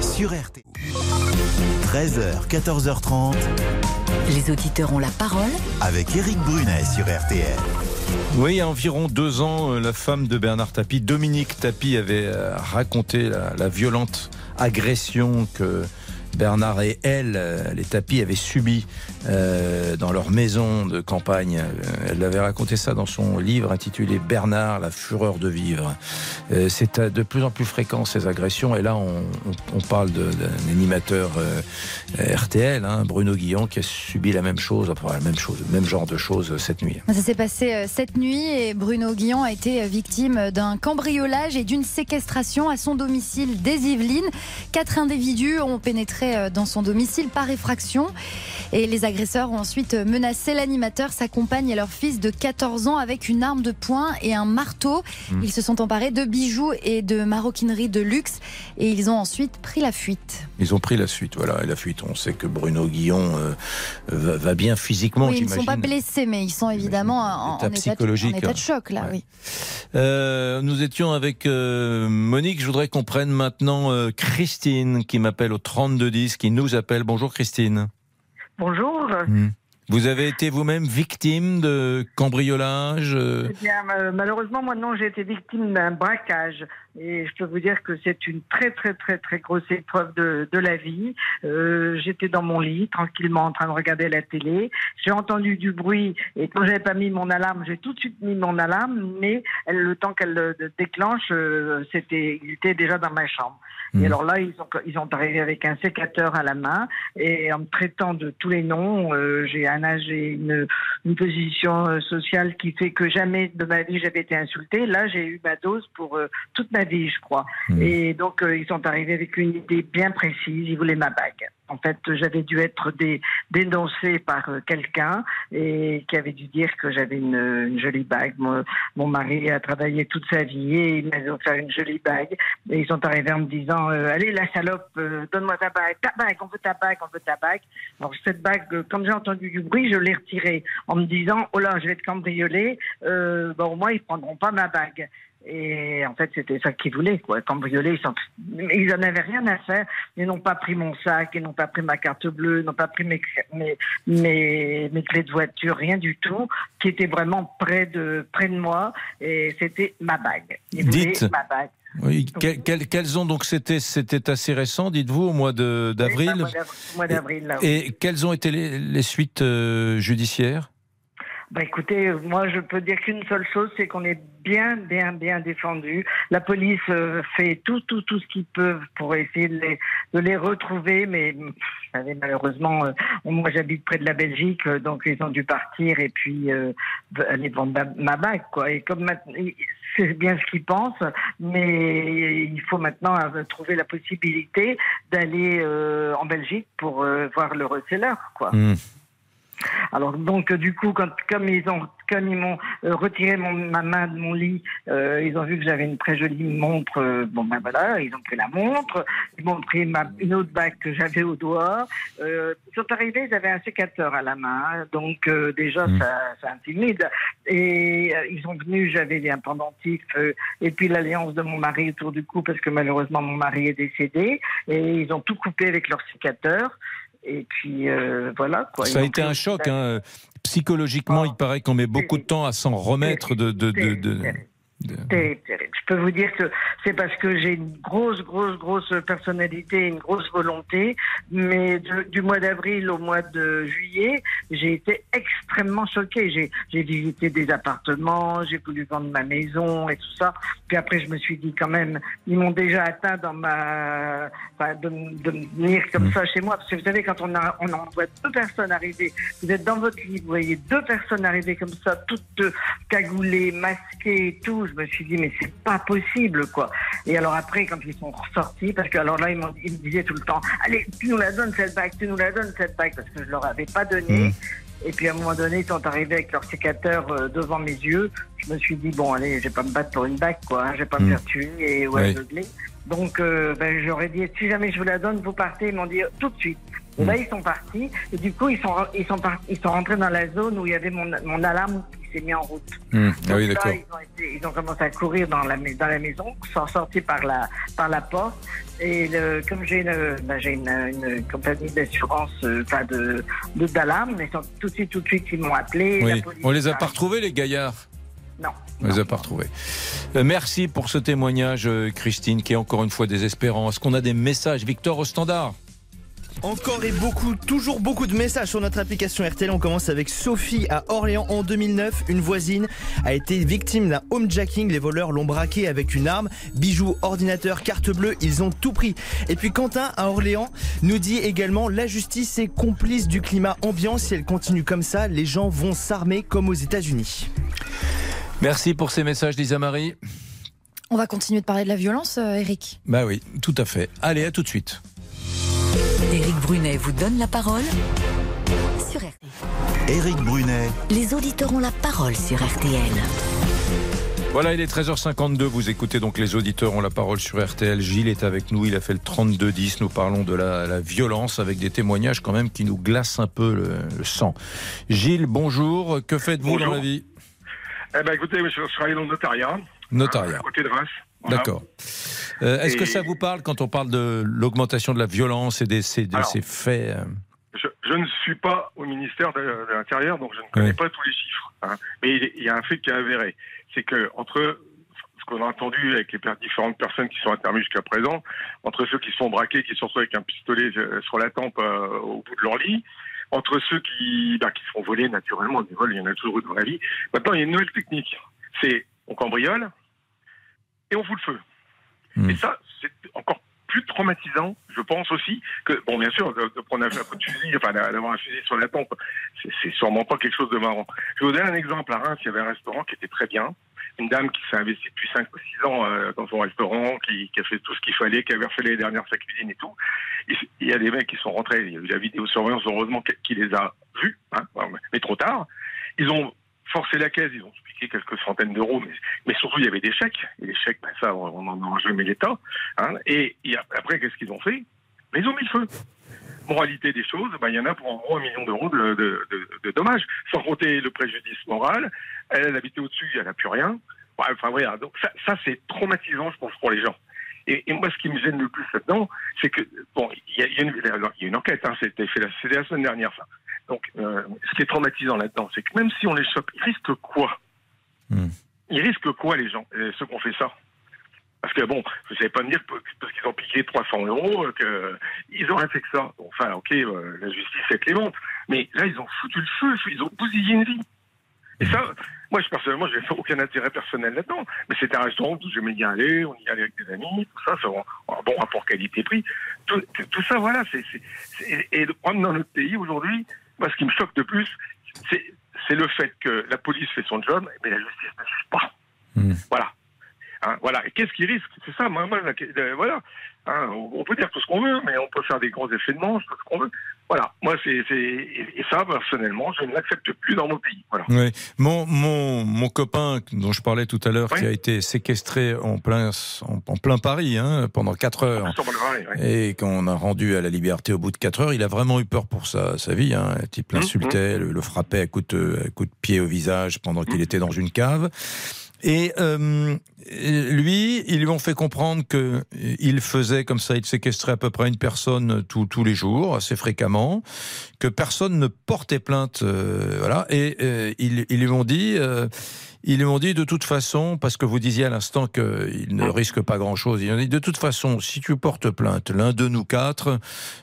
sur RTL. 13h, 14h30 Les auditeurs ont la parole avec Eric Brunet sur RTL. Oui, il y a environ deux ans, euh, la femme de Bernard Tapie, Dominique Tapie, avait euh, raconté la, la violente agression que Bernard et elle, euh, les Tapis, avaient subi euh, dans leur maison de campagne. Euh, Elle avait raconté ça dans son livre intitulé Bernard, la fureur de vivre. C'est de plus en plus fréquent ces agressions. Et là, on, parle d'un animateur RTL, hein, Bruno Guillon, qui a subi la même chose, enfin la même chose, même genre de choses cette nuit. Ça s'est passé cette nuit et Bruno Guillon a été victime d'un cambriolage et d'une séquestration à son domicile des Yvelines. Quatre individus ont pénétré euh, dans son domicile par effraction et les agresseurs ont ensuite euh, menacé l'animateur, sa compagne et leur fils de 14 ans avec une arme de poing et un marteau. Mmh. Ils se sont emparés de bijoux et de maroquinerie de luxe et ils ont ensuite pris la fuite. Ils ont pris la suite, voilà. Et la fuite, on sait que Bruno Guillon euh, va, va bien physiquement, Oui, ils ne sont pas blessés mais ils sont évidemment en, État psychologique, en état de hein. choc là, Ouais. oui. Euh, nous étions avec euh, Monique. Je voudrais qu'on prenne maintenant Christine qui m'appelle au 3210, qui nous appelle. Bonjour Christine. Bonjour. Vous avez été vous-même victime de cambriolage euh, Eh bien, euh, malheureusement, moi non, j'ai été victime d'un braquage. et je peux vous dire que c'est une très très très très grosse épreuve de, de la vie. Euh, J'étais dans mon lit tranquillement en train de regarder la télé. J'ai entendu du bruit et quand j'avais pas mis mon alarme, j'ai tout de suite mis mon alarme, mais elle, le temps qu'elle le déclenche, euh, c'était, il était déjà dans ma chambre. Et alors là, ils ont ils ont arrivé avec un sécateur à la main. Et en me traitant de tous les noms, euh, j'ai un âge et une, une position euh, sociale qui fait que jamais de ma vie j'avais été insultée. Là, j'ai eu ma dose pour euh, toute ma vie, je crois. Et donc, euh, ils sont arrivés avec une idée bien précise. Ils voulaient ma bague. En fait, j'avais dû être dé- dénoncée par quelqu'un et qui avait dû dire que j'avais une, une jolie bague. Mon, mon mari a travaillé toute sa vie et il m'avait offert une jolie bague. Et ils sont arrivés en me disant euh, Allez, la salope, euh, donne-moi ta bague, ta bague, on veut ta bague, on veut ta bague. Alors, cette bague, comme j'ai entendu du bruit, je l'ai retirée en me disant Oh là, je vais être cambriolée. Euh, bon, au moins, ils prendront pas ma bague. Et en fait, c'était ça qu'ils voulaient, quoi. Cambrioler, ils, sont... ils en avaient rien à faire. Ils n'ont pas pris mon sac, ils n'ont pas pris ma carte bleue, ils n'ont pas pris mes, mes, mes, mes clés de voiture, rien du tout, qui était vraiment près de, près de moi. Et c'était ma bague. Ils Dites. ma bague. Oui, que- quelles, quelles ont donc c'était c'était assez récent, dites-vous, au mois Oui, d'avril. au mois d'avril, oui. Et quelles ont été les, les suites euh, judiciaires? Bah écoutez, moi je peux dire qu'une seule chose, c'est qu'on est bien, bien, bien défendu. La police euh, fait tout, tout, tout ce qu'ils peuvent pour essayer de les, retrouver, mais malheureusement, euh, moi j'habite près de la Belgique, euh, donc ils ont dû partir et puis euh, aller vendre ma, bague, quoi. Et comme maintenant, c'est bien ce qu'ils pensent, mais il faut maintenant trouver la possibilité d'aller en Belgique pour voir le reseller, quoi. Hmm. Alors donc du coup, quand, comme ils ont comme ils m'ont euh, retiré mon, ma main de mon lit, euh, ils ont vu que j'avais une très jolie montre. euh, bon ben voilà, ils ont pris la montre, ils m'ont pris ma, une autre bague que j'avais au doigt. Euh, ils sont arrivés, ils avaient un sécateur à la main, donc déjà ça, ça intimide. Et ils sont venus, j'avais un pendentif et puis l'alliance de mon mari autour du cou parce que malheureusement mon mari est décédé et ils ont tout coupé avec leur sécateur. Et puis euh, voilà quoi. Ça a été un aussi choc. hein. Psychologiquement, il paraît qu'on met beaucoup de temps à s'en remettre de. de, de, de- Terrible, terrible. Je peux vous dire que c'est parce que j'ai une grosse, grosse, grosse personnalité, une grosse volonté, mais de- du mois d'avril au mois de juillet, j'ai été extrêmement choquée. J'ai, visité des appartements, j'ai voulu vendre ma maison et tout ça. Puis après, je me suis dit quand même, ils m'ont déjà atteint dans ma, enfin, de, de venir comme ça chez moi. Parce que vous savez, quand on a, on en voit deux personnes arriver, vous êtes dans votre lit, vous voyez deux personnes arriver comme ça, toutes euh, cagoulées, masquées et tout. Je me suis dit, mais c'est pas possible, quoi. Et alors après, quand ils sont ressortis, parce que alors là, ils, ils me disaient tout le temps, allez, tu nous la donnes cette bague, tu nous la donnes cette bague, parce que je leur avais pas donné. Et puis à un moment donné, ils sont arrivés avec leur sécateur euh, devant mes yeux. Je me suis dit, bon, allez, je vais pas me battre pour une bague, quoi. hein, je vais pas me Mm. faire tuer et ou Oui. Donc, euh, ben, j'aurais dit, si jamais je vous la donne, vous partez. Ils m'ont dit, tout de suite. Et là, ils sont partis. Et du coup, ils sont, ils sont, ils sont rentrés dans la zone où il y avait mon, mon alarme s'est mis en route. Hmm. Ah oui, là, ils, ont été- ils ont commencé à courir dans la, mais- dans la maison, sont sortis par la, par la porte. Et le- comme j'ai une, ben, j'ai une, une compagnie d'assurance, euh, pas de, de d'alarme, mais sont tout de suite, tout de suite, ils m'ont appelé. Oui. On les a pas retrouvés, les gaillards? Non. On les a pas retrouvés. Euh, merci pour ce témoignage, euh, Christine, qui est encore une fois désespérant. Est-ce qu'on a des messages? Victor au standard Encore et beaucoup, toujours beaucoup de messages sur notre application RTL. On commence avec Sophie à Orléans en 2009. Une voisine a été victime d'un homejacking. Les voleurs l'ont braqué avec une arme, bijoux, ordinateur, carte bleue. Ils ont tout pris. Et puis Quentin à Orléans nous dit également la justice est complice du climat ambiant. Si elle continue comme ça, les gens vont s'armer comme aux États-Unis. Merci pour ces messages, Lisa Marie. On va continuer de parler de la violence, euh, Eric. Bah oui, tout à fait. Allez, à tout de suite. Éric Brunet vous donne la parole sur RTL. Éric Brunet, Les auditeurs ont la parole sur RTL. Voilà, il est 13h52. Vous écoutez donc les auditeurs ont la parole sur RTL. Gilles est avec nous. Il a fait le 32-10. Nous parlons de la, la violence avec des témoignages quand même qui nous glacent un peu le, le sang. Gilles, bonjour. Que faites-vous dans la vie? Eh ben écoutez, je je travaille dans le notariat. Notariat. À côté de Reims. Voilà. D'accord. Euh, Est-ce que ça vous parle quand on parle de l'augmentation de la violence et des, ces, de Alors, ces faits euh, Je, je ne suis pas au ministère de, de l'Intérieur, donc je ne connais Oui. pas tous les chiffres. hein. Mais il y a un fait qui est avéré. C'est que entre qu'on a entendu avec les différentes personnes qui sont intervenues jusqu'à présent, entre ceux qui se font braquer, qui se retrouvent avec un pistolet euh, sur la tempe euh, au bout de leur lit, entre ceux qui, bah, qui se font voler naturellement, des vols, il y en a toujours eu dans la vie. Maintenant, il y a une nouvelle technique. C'est on cambriole et on fout le feu. Et ça, c'est encore plus traumatisant, je pense aussi, que, bon, bien sûr, de, de prendre un coup de fusil, enfin, d'avoir un fusil sur la tempe, c'est- sûrement pas quelque chose de marrant. Je vais vous donner un exemple. À Reims, il y avait un restaurant qui était très bien. Une dame qui s'est investie depuis 5 ou 6 ans euh, dans son restaurant, qui, qui a fait tout ce qu'il fallait, qui avait refait les dernières sa cuisine et tout. Il y a des mecs qui sont rentrés, il y a eu la vidéosurveillance, heureusement, qui qui les a vus, hein, mais trop tard. Ils ont forcé la caisse, ils ont quelques centaines d'euros, mais, surtout il y avait des chèques. Et les chèques, ben, ça, on n'en aura jamais l'État. Hein, et, après, qu'est-ce qu'ils ont fait? Ils ont mis le feu. Moralité des choses, ben, il y en a pour en gros un million d'euros de, dommages, sans compter le préjudice moral. Elle, habitait au-dessus, elle n'a plus rien. Enfin voilà, donc ça, c'est traumatisant, je pense, pour les gens. Et, moi, ce qui me gêne le plus là-dedans, c'est que, bon, il y a, a une, a enquête, hein, c'était fait la, c'était la semaine dernière, ça. Donc, euh, ce qui est traumatisant là-dedans, c'est que même si on les chope, ils risquent quoi? Ils risquent quoi, les gens, euh, ceux qui ont fait ça? Parce que, bon, vous savez pas me dire parce qu'ils ont piqué 300 euros, euh, qu'ils auraient fait que ça. Enfin, ok, euh, la justice est clémente, mais là, ils ont foutu le feu, ils ont bousillé une vie. Et ça, moi, je, personnellement, j'ai aucun intérêt personnel là-dedans. Mais c'était un restaurant où j'aimais bien aller, on y allait avec des amis, tout ça, c'est un bon rapport qualité-prix. Tout, ça, voilà. c'est c'est- c'est- et le problème dans notre pays aujourd'hui, moi, ce qui me choque de plus, c'est c'est le fait que la police fait son job, mais la justice ne suit pas. Voilà. Hein, voilà. Et qu'est-ce qui risque? C'est ça, moi, moi, la- la- voilà. Hein, on, on peut dire tout ce qu'on veut, mais on peut faire des grands effets de manche, tout ce qu'on veut. Voilà. Moi, c'est c'est- et, ça, personnellement, je ne l'accepte plus dans mon pays. Voilà. Oui. Mon, mon, mon copain dont je parlais tout à l'heure, qui a été séquestré en plein, en, en plein Paris hein, pendant 4 heures, ouais. et qu'on a rendu à la liberté au bout de 4 heures, il a vraiment eu peur pour sa, sa vie. Hein. Le type l'insultait, le, le frappait à coups, de, à coups de pied au visage pendant qu'il était dans une cave. Et euh, lui, ils lui ont fait comprendre que il faisait comme ça, il séquestrait à peu près une personne tous tous les jours, assez fréquemment, que personne ne portait plainte, euh, voilà. Et euh, ils, ils lui ont dit. Ils lui ont dit de toute façon, parce que vous disiez à l'instant qu'il ne risque pas grand-chose, ils ont dit de toute façon, si tu portes plainte, l'un de nous quatre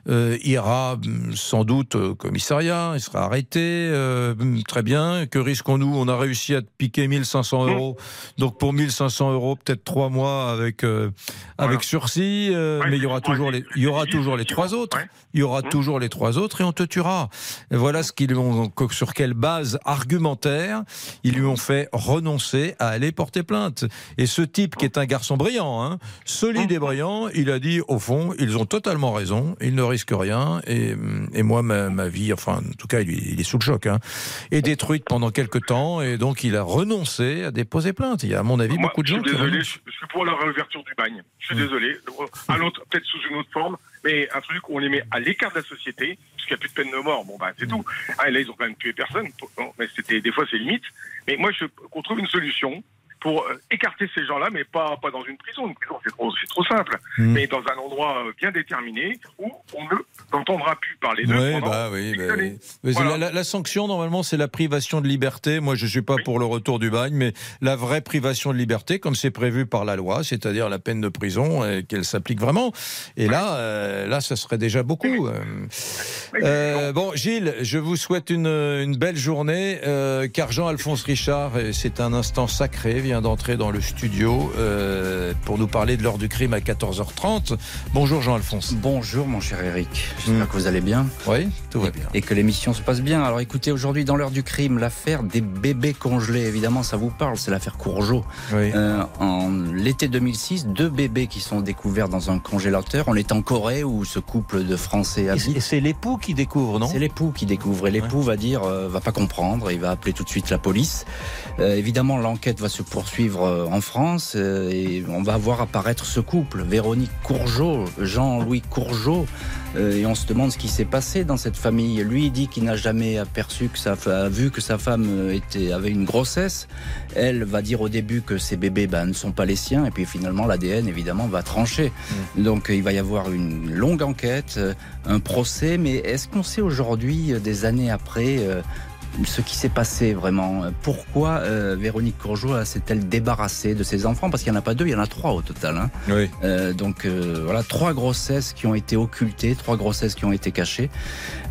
euh, ira hum, sans doute au commissariat, il sera arrêté, euh, hum, très bien, que risquons-nous? On a réussi à te piquer 1500 euros, donc pour 1500 euros, peut-être trois mois avec, euh, avec sursis, mais il y aura toujours les, il y aura toujours les trois autres, il y aura toujours les trois autres et on te tuera. Et voilà ce qu'ils ont, sur quelle base argumentaire ils lui ont fait renoncer à aller porter plainte. Et ce type qui est un garçon brillant, hein, solide et brillant, il a dit au fond, ils ont totalement raison, ils ne risquent rien et, et moi ma, ma vie, enfin en tout cas il, il est sous le choc, hein, est détruite pendant quelques temps et donc il a renoncé à déposer plainte. Il y a à mon avis Moi, beaucoup de je gens suis qui désolé, je, je suis pour la réouverture du bagne. Je suis désolé. Un autre, peut-être sous une autre forme, mais un truc où on les met à l'écart de la société, puisqu'il n'y a plus de peine de mort. Bon, bah, c'est tout. Ah, et là, ils ont quand même tué personne. Mais c'était, des fois, c'est limite. Mais moi, je, qu'on trouve une solution pour euh, écarter ces gens-là, mais pas, pas dans une prison. Une prison, c'est trop, c'est trop simple. Mm. Mais dans un endroit euh, bien déterminé où on ne n'entendra plus parler pendant bah oui, bah oui. Mais c'est la, la- la sanction, normalement, c'est la privation de liberté. Moi, je suis pas pour le retour du bagne, mais la vraie privation de liberté, comme c'est prévu par la loi, c'est-à-dire la peine de prison, et qu'elle s'applique vraiment. Et là, euh, là, ça serait déjà beaucoup. Euh, euh, bon, Gilles, je vous souhaite une, une belle journée, euh, car Jean-Alphonse Richard, c'est un instant sacré, vient d'entrer dans le studio euh, pour nous parler de l'heure du crime à 14h30. Bonjour Jean-Alphonse. Bonjour mon cher Eric, j'espère que vous allez bien. Oui, tout va bien. Et que l'émission se passe bien. Alors écoutez, aujourd'hui dans l'heure du crime, l'affaire des bébés congelés, évidemment ça vous parle, c'est l'affaire Courgeot. Euh, en l'été 2006, deux bébés qui sont découverts dans un congélateur. On est en Corée où ce couple de Français habite. Et c'est l'époux qui découvre, non? C'est l'époux qui découvre. Et l'époux va dire, euh, va pas comprendre, il va appeler tout de suite la police. Euh, évidemment, l'enquête va se poursuivre euh, en France euh, et on va voir apparaître ce couple, Véronique Courgeot, Jean-Louis Courgeot. Euh, et on se demande ce qui s'est passé dans cette famille. Lui il dit qu'il n'a jamais aperçu que sa, a vu que sa femme était, avait une grossesse. Elle va dire au début que ces bébés ben, ne sont pas les siens. Et puis finalement, l'ADN, évidemment, va trancher. Donc euh, il va y avoir une longue enquête, un procès. Mais est-ce qu'on sait aujourd'hui, des années après, ce qui s'est passé vraiment. Pourquoi euh, Véronique Courgeot s'est-elle débarrassée de ses enfants? Parce qu'il n'y en a pas deux, il y en a trois au total. Hein. Oui. Euh, donc euh, voilà, trois grossesses qui ont été occultées, trois grossesses qui ont été cachées.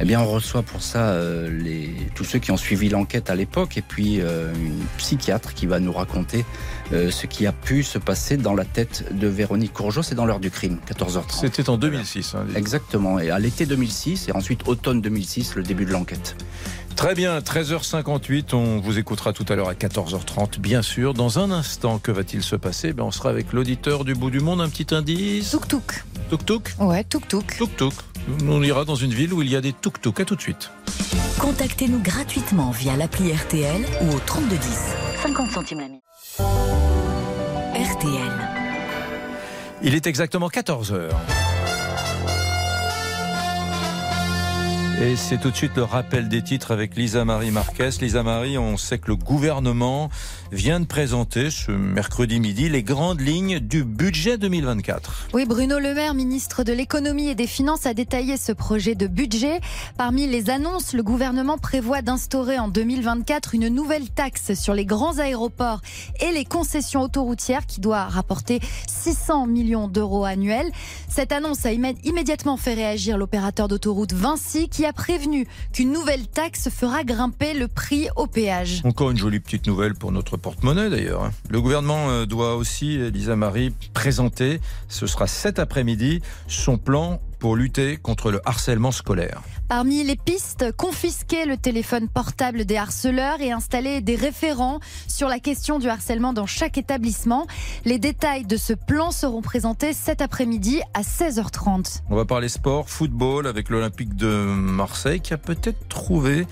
Eh bien, on reçoit pour ça les, tous ceux qui ont suivi l'enquête à l'époque et puis une psychiatre qui va nous raconter euh, ce qui a pu se passer dans la tête de Véronique Courgeot. C'est dans l'heure du crime, 14h30. C'était en 2006. hein. Exactement, et à l'été 2006 et ensuite automne 2006, le début de l'enquête. Très bien, 13h58, on vous écoutera tout à l'heure à 14h30, bien sûr. Dans un instant, que va-t-il se passer? Ben, On sera avec l'auditeur du bout du monde, un petit indice. Tuk-tuk. Tuk-tuk? Ouais, tuk-tuk. Tuk-tuk. On ira dans une ville où il y a des tuk-tuk. À tout de suite. Contactez-nous gratuitement via l'appli RTL ou au 3210. 50 centimes la minute. Il est exactement 14h. Et c'est tout de suite le rappel des titres avec Lisa Marie Marquez. Lisa Marie, on sait que le gouvernement vient de présenter ce mercredi midi les grandes lignes du budget 2024. Oui, Bruno Le Maire, ministre de l'économie et des finances, a détaillé ce projet de budget. Parmi les annonces, le gouvernement prévoit d'instaurer en 2024 une nouvelle taxe sur les grands aéroports et les concessions autoroutières qui doit rapporter 600 millions d'euros annuels. Cette annonce a immé- immédiatement fait réagir l'opérateur d'autoroute Vinci qui a prévenu qu'une nouvelle taxe fera grimper le prix au péage. Encore une jolie petite nouvelle pour notre porte-monnaie d'ailleurs. hein. Le gouvernement euh, doit aussi, Lisa Marie, présenter, ce sera cet après-midi, son plan pour lutter contre le harcèlement scolaire. Parmi les pistes, confisquer le téléphone portable des harceleurs et installer des référents sur la question du harcèlement dans chaque établissement. Les détails de ce plan seront présentés cet après-midi à 16h30. On va parler sport, football avec l'Olympique de Marseille qui a peut-être trouvé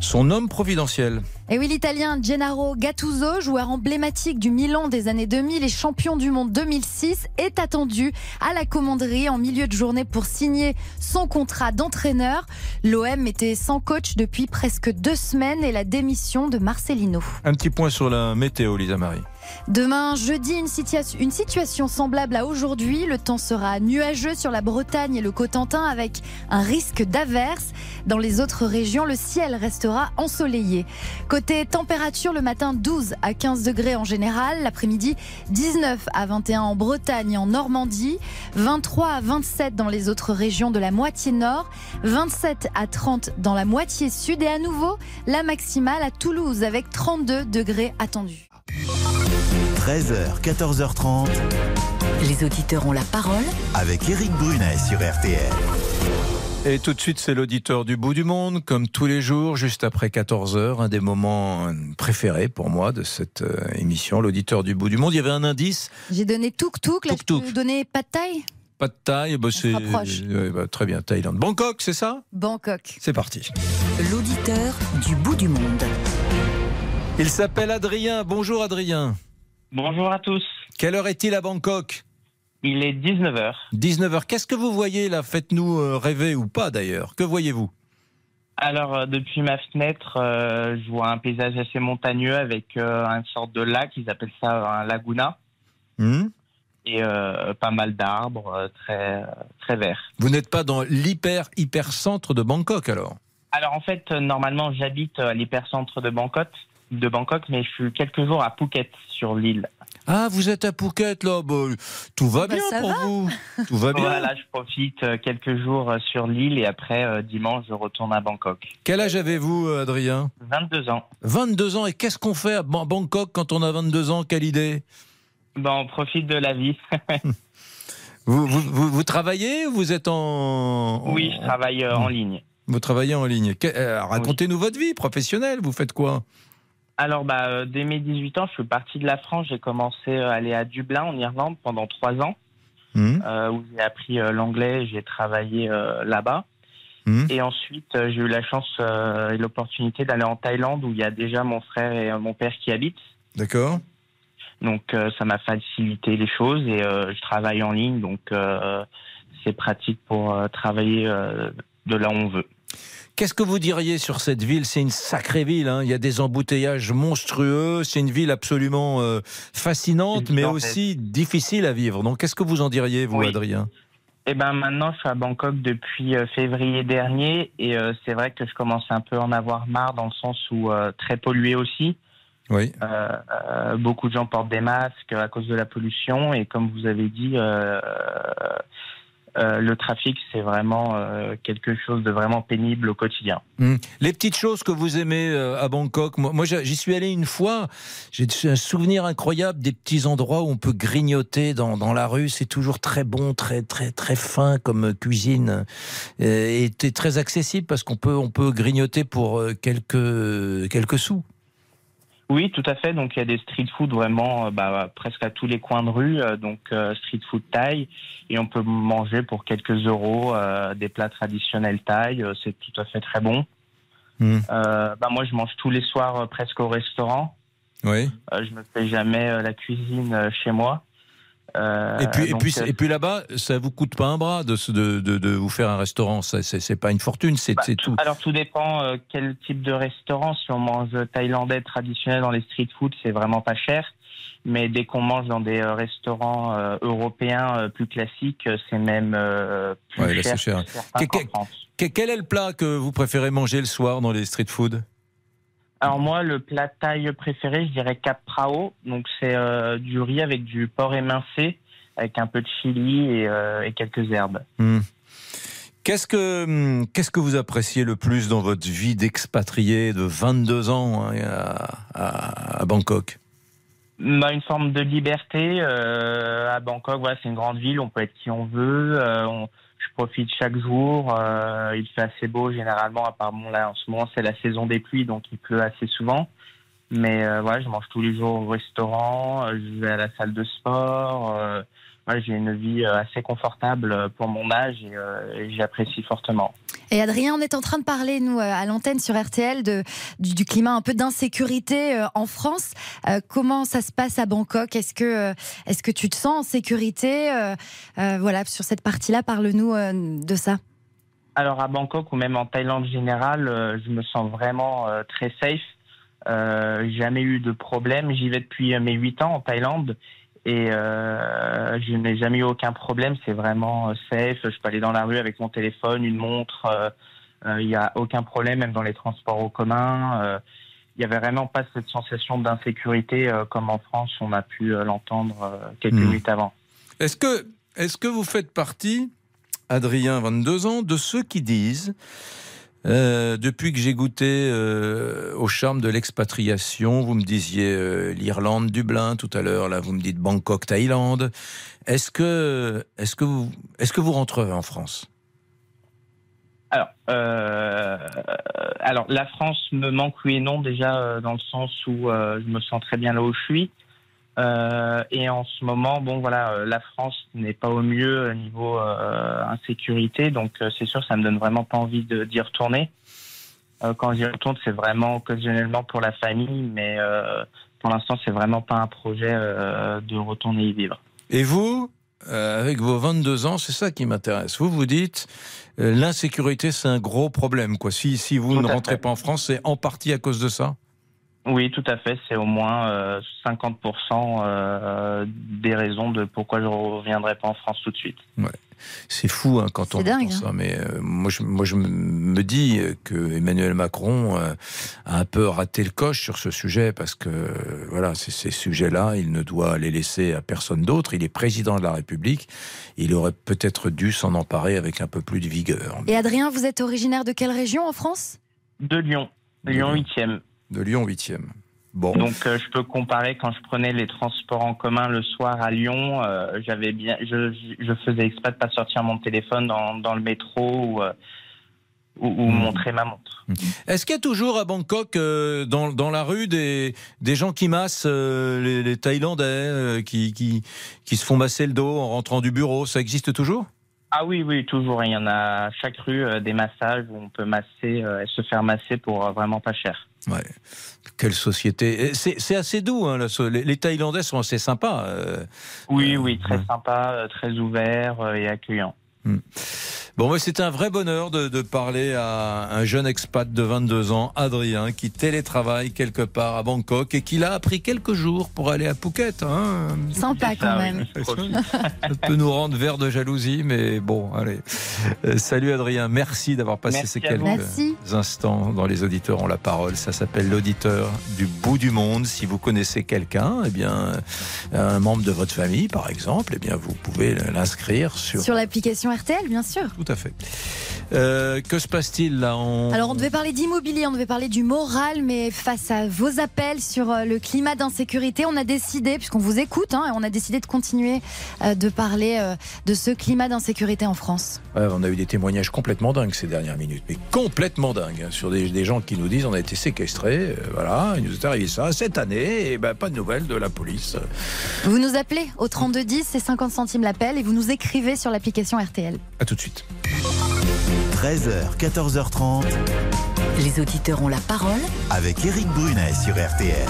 son homme providentiel. Et oui, l'Italien Gennaro Gattuso, joueur emblématique du Milan des années 2000 et champion du monde 2006, est attendu à la commanderie en milieu de journée pour signer son contrat d'entraîneur. L'OM était sans coach depuis presque deux semaines et la démission de Marcelino. Un petit point sur la météo, Lisa Marie. Demain, jeudi, une, situa- une situation semblable à aujourd'hui. Le temps sera nuageux sur la Bretagne et le Cotentin avec un risque d'averse. Dans les autres régions, le ciel restera ensoleillé. Côté température, le matin 12 à 15 degrés en général, l'après-midi 19 à 21 en Bretagne et en Normandie, 23 à 27 dans les autres régions de la moitié nord, 27 à 30 dans la moitié sud et à nouveau la maximale à Toulouse avec 32 degrés attendus. 13h, 14h30, Les auditeurs ont la parole avec Éric Brunet sur RTL. Et tout de suite, c'est l'auditeur du bout du monde, comme tous les jours, juste après 14h, un des moments euh, préférés pour moi de cette euh, émission, l'auditeur du bout du monde. Il y avait un indice, J'ai donné tuk-tuk, là je Tuk-tuk. peux vous donner pas de taille? Pas de taille, bah, c'est rapproche. ouais, bah, très bien, Thaïlande. Bangkok, c'est ça? Bangkok. C'est parti. L'auditeur du bout du monde. Il s'appelle Adrien. Bonjour Adrien. Bonjour à tous. Quelle heure est-il à Bangkok? Il est 19h. 19h. Qu'est-ce que vous voyez là? Faites-nous euh, rêver ou pas d'ailleurs. Que voyez-vous? Alors, euh, depuis ma fenêtre, euh, je vois un paysage assez montagneux avec euh, une sorte de lac, ils appellent ça un laguna, Hmm? Et euh, pas mal d'arbres, très, très verts. Vous n'êtes pas dans l'hyper hyper centre de Bangkok alors? Alors, en fait, normalement, j'habite à l'hypercentre de Bangkok, de Bangkok, mais je suis quelques jours à Phuket, sur l'île. Ah, vous êtes à Phuket là. Bah, tout va Bah, bien pour va. vous. Tout va bien. Voilà, je profite euh, quelques jours euh, sur l'île et après, euh, dimanche, je retourne à Bangkok. Quel âge avez-vous, Adrien? 22 ans. 22 ans. Et qu'est-ce qu'on fait à Ban- Bangkok quand on a 22 ans? Quelle idée? Ben, on profite de la vie. vous, vous, vous- vous travaillez ou vous êtes en. oui, je travaille en ligne. Vous travaillez en ligne. Racontez-nous votre vie professionnelle. Vous faites quoi? Alors, bah, euh, dès mes 18 ans, je suis parti de la France. J'ai commencé à aller à Dublin, en Irlande, pendant trois ans, Hmm euh, où j'ai appris euh, l'anglais. J'ai travaillé euh, là-bas. Hmm Et ensuite, euh, j'ai eu la chance euh, et l'opportunité d'aller en Thaïlande, où il y a déjà mon frère et euh, mon père qui habitent. D'accord. Donc, euh, ça m'a facilité les choses et euh, je travaille en ligne. Donc, euh, c'est pratique pour euh, travailler euh, de là où on veut. Qu'est-ce que vous diriez sur cette ville? C'est une sacrée ville. hein. Il y a des embouteillages monstrueux. C'est une ville absolument euh, fascinante, mais aussi difficile à vivre. Donc, qu'est-ce que vous en diriez, vous, Oui. Adrien? Eh ben maintenant, je suis à Bangkok depuis euh, février dernier et euh, c'est vrai que je commence un peu à en avoir marre dans le sens où euh, très pollué aussi. Oui. Beaucoup de gens portent des masques à cause de la pollution et comme vous avez dit, euh, le trafic c'est vraiment euh, quelque chose de vraiment pénible au quotidien. Hmm. Les petites choses que vous aimez euh, à Bangkok, moi, j'y suis allé une fois, j'ai un souvenir incroyable des petits endroits où on peut grignoter dans, dans la rue, c'est toujours très bon, très très très fin comme cuisine et très accessible parce qu'on peut on peut grignoter pour quelques quelques sous. Oui, tout à fait. Donc il y a des street food vraiment euh, bah, presque à tous les coins de rue, euh, donc euh, street food thaï, et on peut manger pour quelques euros euh, des plats traditionnels thaï. c'est tout à fait très bon. Hmm. Euh, bah, moi, je mange tous les soirs presque au restaurant. Oui. Euh, je me fais jamais la cuisine chez moi. Euh, Et puis, et donc, puis, euh, et puis là-bas, ça vous coûte pas un bras de, de, de, de vous faire un restaurant. Ça, C'est pas une fortune, c'est c'est tout. Alors tout dépend euh, quel type de restaurant. Si on mange thaïlandais traditionnel dans les street food, c'est vraiment pas cher. Mais dès qu'on mange dans des restaurants européens plus classiques, c'est même plus Ouais, cher. cher. que Que- que- Quel est le plat que vous préférez manger le soir dans les street food? Alors moi, le plat thaï préféré, je dirais cap prao. Donc c'est euh, du riz avec du porc émincé, avec un peu de chili et, euh, et quelques herbes. Hmm. Qu'est-ce que hum, qu'est-ce que vous appréciez le plus dans votre vie d'expatrié de 22 ans hein, à, à- Bangkok? Bah, une forme de liberté euh, à Bangkok. Voilà, c'est une grande ville, on peut être qui on veut. on- profite chaque jour. euh, il fait assez beau généralement. À part bon, là, en ce moment, c'est la saison des pluies, donc il pleut assez souvent. Mais euh, voilà, je mange tous les jours au restaurant. euh, je vais à la salle de sport. J'ai une vie euh, assez confortable euh, pour mon âge et, euh, et j'apprécie fortement. Et Adrien, on est en train de parler, nous, à l'antenne sur RTL, de, du, du climat un peu d'insécurité en France. Euh, comment ça se passe à Bangkok? Est-ce que, est-ce que tu te sens en sécurité? Euh, Voilà, sur cette partie-là, parle-nous de ça. Alors à Bangkok ou même en Thaïlande en général, euh, je me sens vraiment très safe. Euh, jamais eu de problème. J'y vais depuis mes 8 ans en Thaïlande et euh, je n'ai jamais eu aucun problème. C'est vraiment euh, safe. Je peux aller dans la rue avec mon téléphone, une montre. euh, Il n'y a aucun problème, même dans les transports en commun. Il n'y avait vraiment pas cette sensation d'insécurité comme en France, on a pu l'entendre quelques Hmm. minutes avant. Est-ce que est-ce que vous faites partie, Adrien, 22 ans, de ceux qui disent euh, depuis que j'ai goûté euh, au charme de l'expatriation, vous me disiez euh, l'Irlande, Dublin tout à l'heure, là vous me dites Bangkok, Thaïlande. Est-ce que, est-ce que vous, est-ce que vous rentrerez en France? Alors, euh, alors, la France me manque oui et non déjà dans le sens où je me sens très bien là où je suis. Euh, et en ce moment, bon voilà, euh, la France n'est pas au mieux au niveau euh, insécurité, donc euh, c'est sûr, ça me donne vraiment pas envie d'y retourner. Euh, quand j'y retourne, c'est vraiment occasionnellement pour la famille, mais euh, pour l'instant, c'est vraiment pas un projet euh, de retourner y vivre. Et vous, euh, avec vos 22 ans, c'est ça qui m'intéresse. Vous vous dites, euh, l'insécurité, c'est un gros problème. Quoi. Si, si vous Tout ne rentrez fait. pas en France, c'est en partie à cause de ça? Oui, tout à fait. C'est au moins euh, 50% euh, des raisons de pourquoi je ne reviendrai pas en France tout de suite. Ouais. C'est fou hein, quand on C'est dingue, ça, hein. mais euh, moi, je, moi je me- dis euh, que Emmanuel Macron euh, a un peu raté le coche sur ce sujet parce que euh, voilà, ces sujets-là, il ne doit les laisser à personne d'autre. Il est président de la République, il aurait peut-être dû s'en emparer avec un peu plus de vigueur. Et Adrien, vous êtes originaire de quelle région en France? De Lyon, Lyon 8e. De Lyon 8e. Bon. Donc euh, je peux comparer quand je prenais les transports en commun le soir à Lyon, euh, j'avais bien, je, je faisais exprès de pas sortir mon téléphone dans, dans le métro ou, euh, ou, ou montrer ma montre. Est-ce qu'il y a toujours à Bangkok, dans, dans la rue, des, des gens qui massent les, les Thaïlandais, qui, qui, qui se font masser le dos en rentrant du bureau? Ça existe toujours? Ah oui, oui, toujours. Il y en a à chaque rue euh, des massages où on peut masser euh, et se faire masser pour euh, vraiment pas cher. Ouais. Quelle société. C'est assez doux, hein, la les, les Thaïlandais sont assez sympas. Oui, oui, très sympa, très ouvert et accueillant. Hmm. Bon, c'était un vrai bonheur de, de, parler à un jeune expat de 22 ans, Adrien, qui télétravaille quelque part à Bangkok et qui l'a appris quelques jours pour aller à Phuket. Hein. Sympa quand même. Ça peut nous rendre vert de jalousie, mais bon, allez. Euh, salut Adrien, merci d'avoir passé Merci ces quelques. Merci. instants dans Les Auditeurs ont la parole. Ça s'appelle l'auditeur du bout du monde. Si vous connaissez quelqu'un, eh bien, un membre de votre famille, par exemple, eh bien, vous pouvez l'inscrire sur. Sur l'application RTL, bien sûr. Tout à fait. Euh, que se passe-t-il là on... Alors on devait parler d'immobilier, on devait parler du moral, mais face à vos appels sur euh, le climat d'insécurité, on a décidé, puisqu'on vous écoute, hein, on a décidé de continuer euh, de parler de ce climat d'insécurité en France. Ouais, on a eu des témoignages complètement dingues ces dernières minutes, mais complètement dingues, hein, sur des, des gens qui nous disent on a été séquestrés, euh, voilà, il nous est arrivé ça cette année, et ben pas de nouvelles de la police. Vous nous appelez au 3210, c'est 50 centimes l'appel, et vous nous écrivez sur l'application RTL. À tout de suite. 13h, 14h30, Les auditeurs ont la parole avec Eric Brunet sur RTL.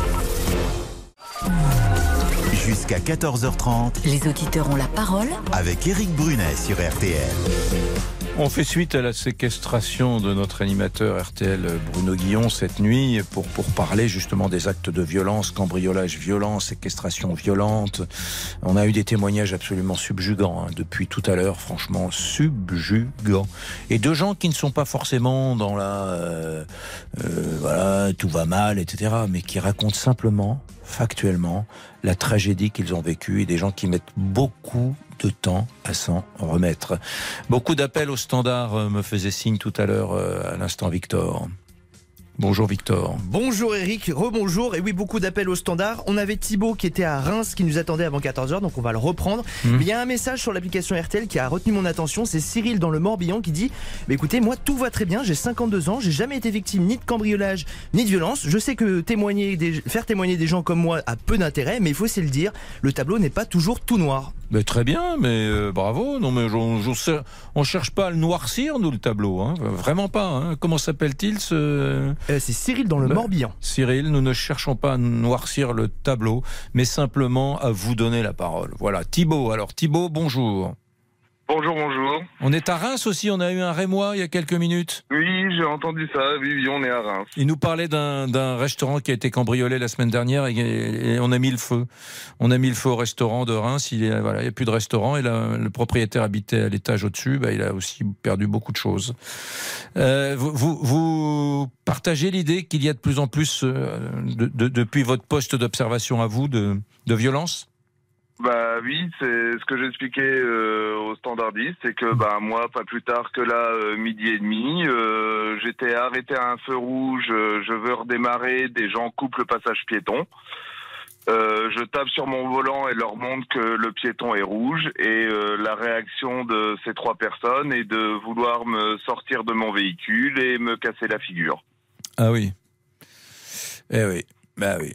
Jusqu'à 14h30, Les auditeurs ont la parole avec Eric Brunet sur RTL. On fait suite à la séquestration de notre animateur RTL Bruno Guillon cette nuit pour, pour parler justement des actes de violence, cambriolage violent, séquestration violente. On a eu des témoignages absolument subjugants hein, depuis tout à l'heure, franchement subjugants. Et de gens qui ne sont pas forcément dans la euh, euh, voilà, tout va mal, etc., mais qui racontent simplement, factuellement, la tragédie qu'ils ont vécue et des gens qui mettent beaucoup de temps à s'en remettre. Beaucoup d'appels au standard euh, me faisaient signe tout à l'heure euh, à l'instant Victor. Bonjour Victor. Bonjour Eric, rebonjour. Et oui, beaucoup d'appels au standard. On avait Thibaut qui était à Reims qui nous attendait avant 14h, donc on va le reprendre. Mhm. Mais il y a un message sur l'application RTL qui a retenu mon attention. C'est Cyril dans le Morbihan qui dit Mais écoutez, moi tout va très bien, j'ai 52 ans, j'ai jamais été victime ni de cambriolage ni de violence. Je sais que témoigner des, faire témoigner des gens comme moi a peu d'intérêt, mais il faut aussi le dire, le tableau n'est pas toujours tout noir. Mais très bien, mais euh, bravo. Non, mais on, on, cherche pas à le noircir, nous, le tableau. Hein. Vraiment pas. Hein. Comment s'appelle-t-il ce... Euh, c'est Cyril dans le Bah, Morbihan. Cyril, nous ne cherchons pas à noircir le tableau, mais simplement à vous donner la parole. Voilà. Thibaut, alors Thibaut, bonjour. Bonjour, bonjour. On est à Reims aussi, on a eu un Rémois il y a quelques minutes. Oui, j'ai entendu ça. Oui, oui, on est à Reims. Il nous parlait d'un restaurant qui a été cambriolé la semaine dernière et, et on a mis le feu. On a mis le feu au restaurant de Reims. Il n'y voilà, a plus de restaurant et le propriétaire habitait à l'étage au-dessus. Bah, il a aussi perdu beaucoup de choses. Euh, vous, vous, vous partagez l'idée qu'il y a de plus en plus, euh, de- de- depuis votre poste d'observation à vous, de, de violence? Bah oui, c'est ce que j'expliquais euh, au standardiste, c'est que bah moi, pas plus tard que là, euh, midi et demi, euh, j'étais arrêté à un feu rouge, euh, je veux redémarrer, des gens coupent le passage piéton. Euh, je tape sur mon volant et leur montre que le piéton est rouge et euh, la réaction de ces trois personnes est de vouloir me sortir de mon véhicule et me casser la figure. Ah oui. Eh oui. Bah oui.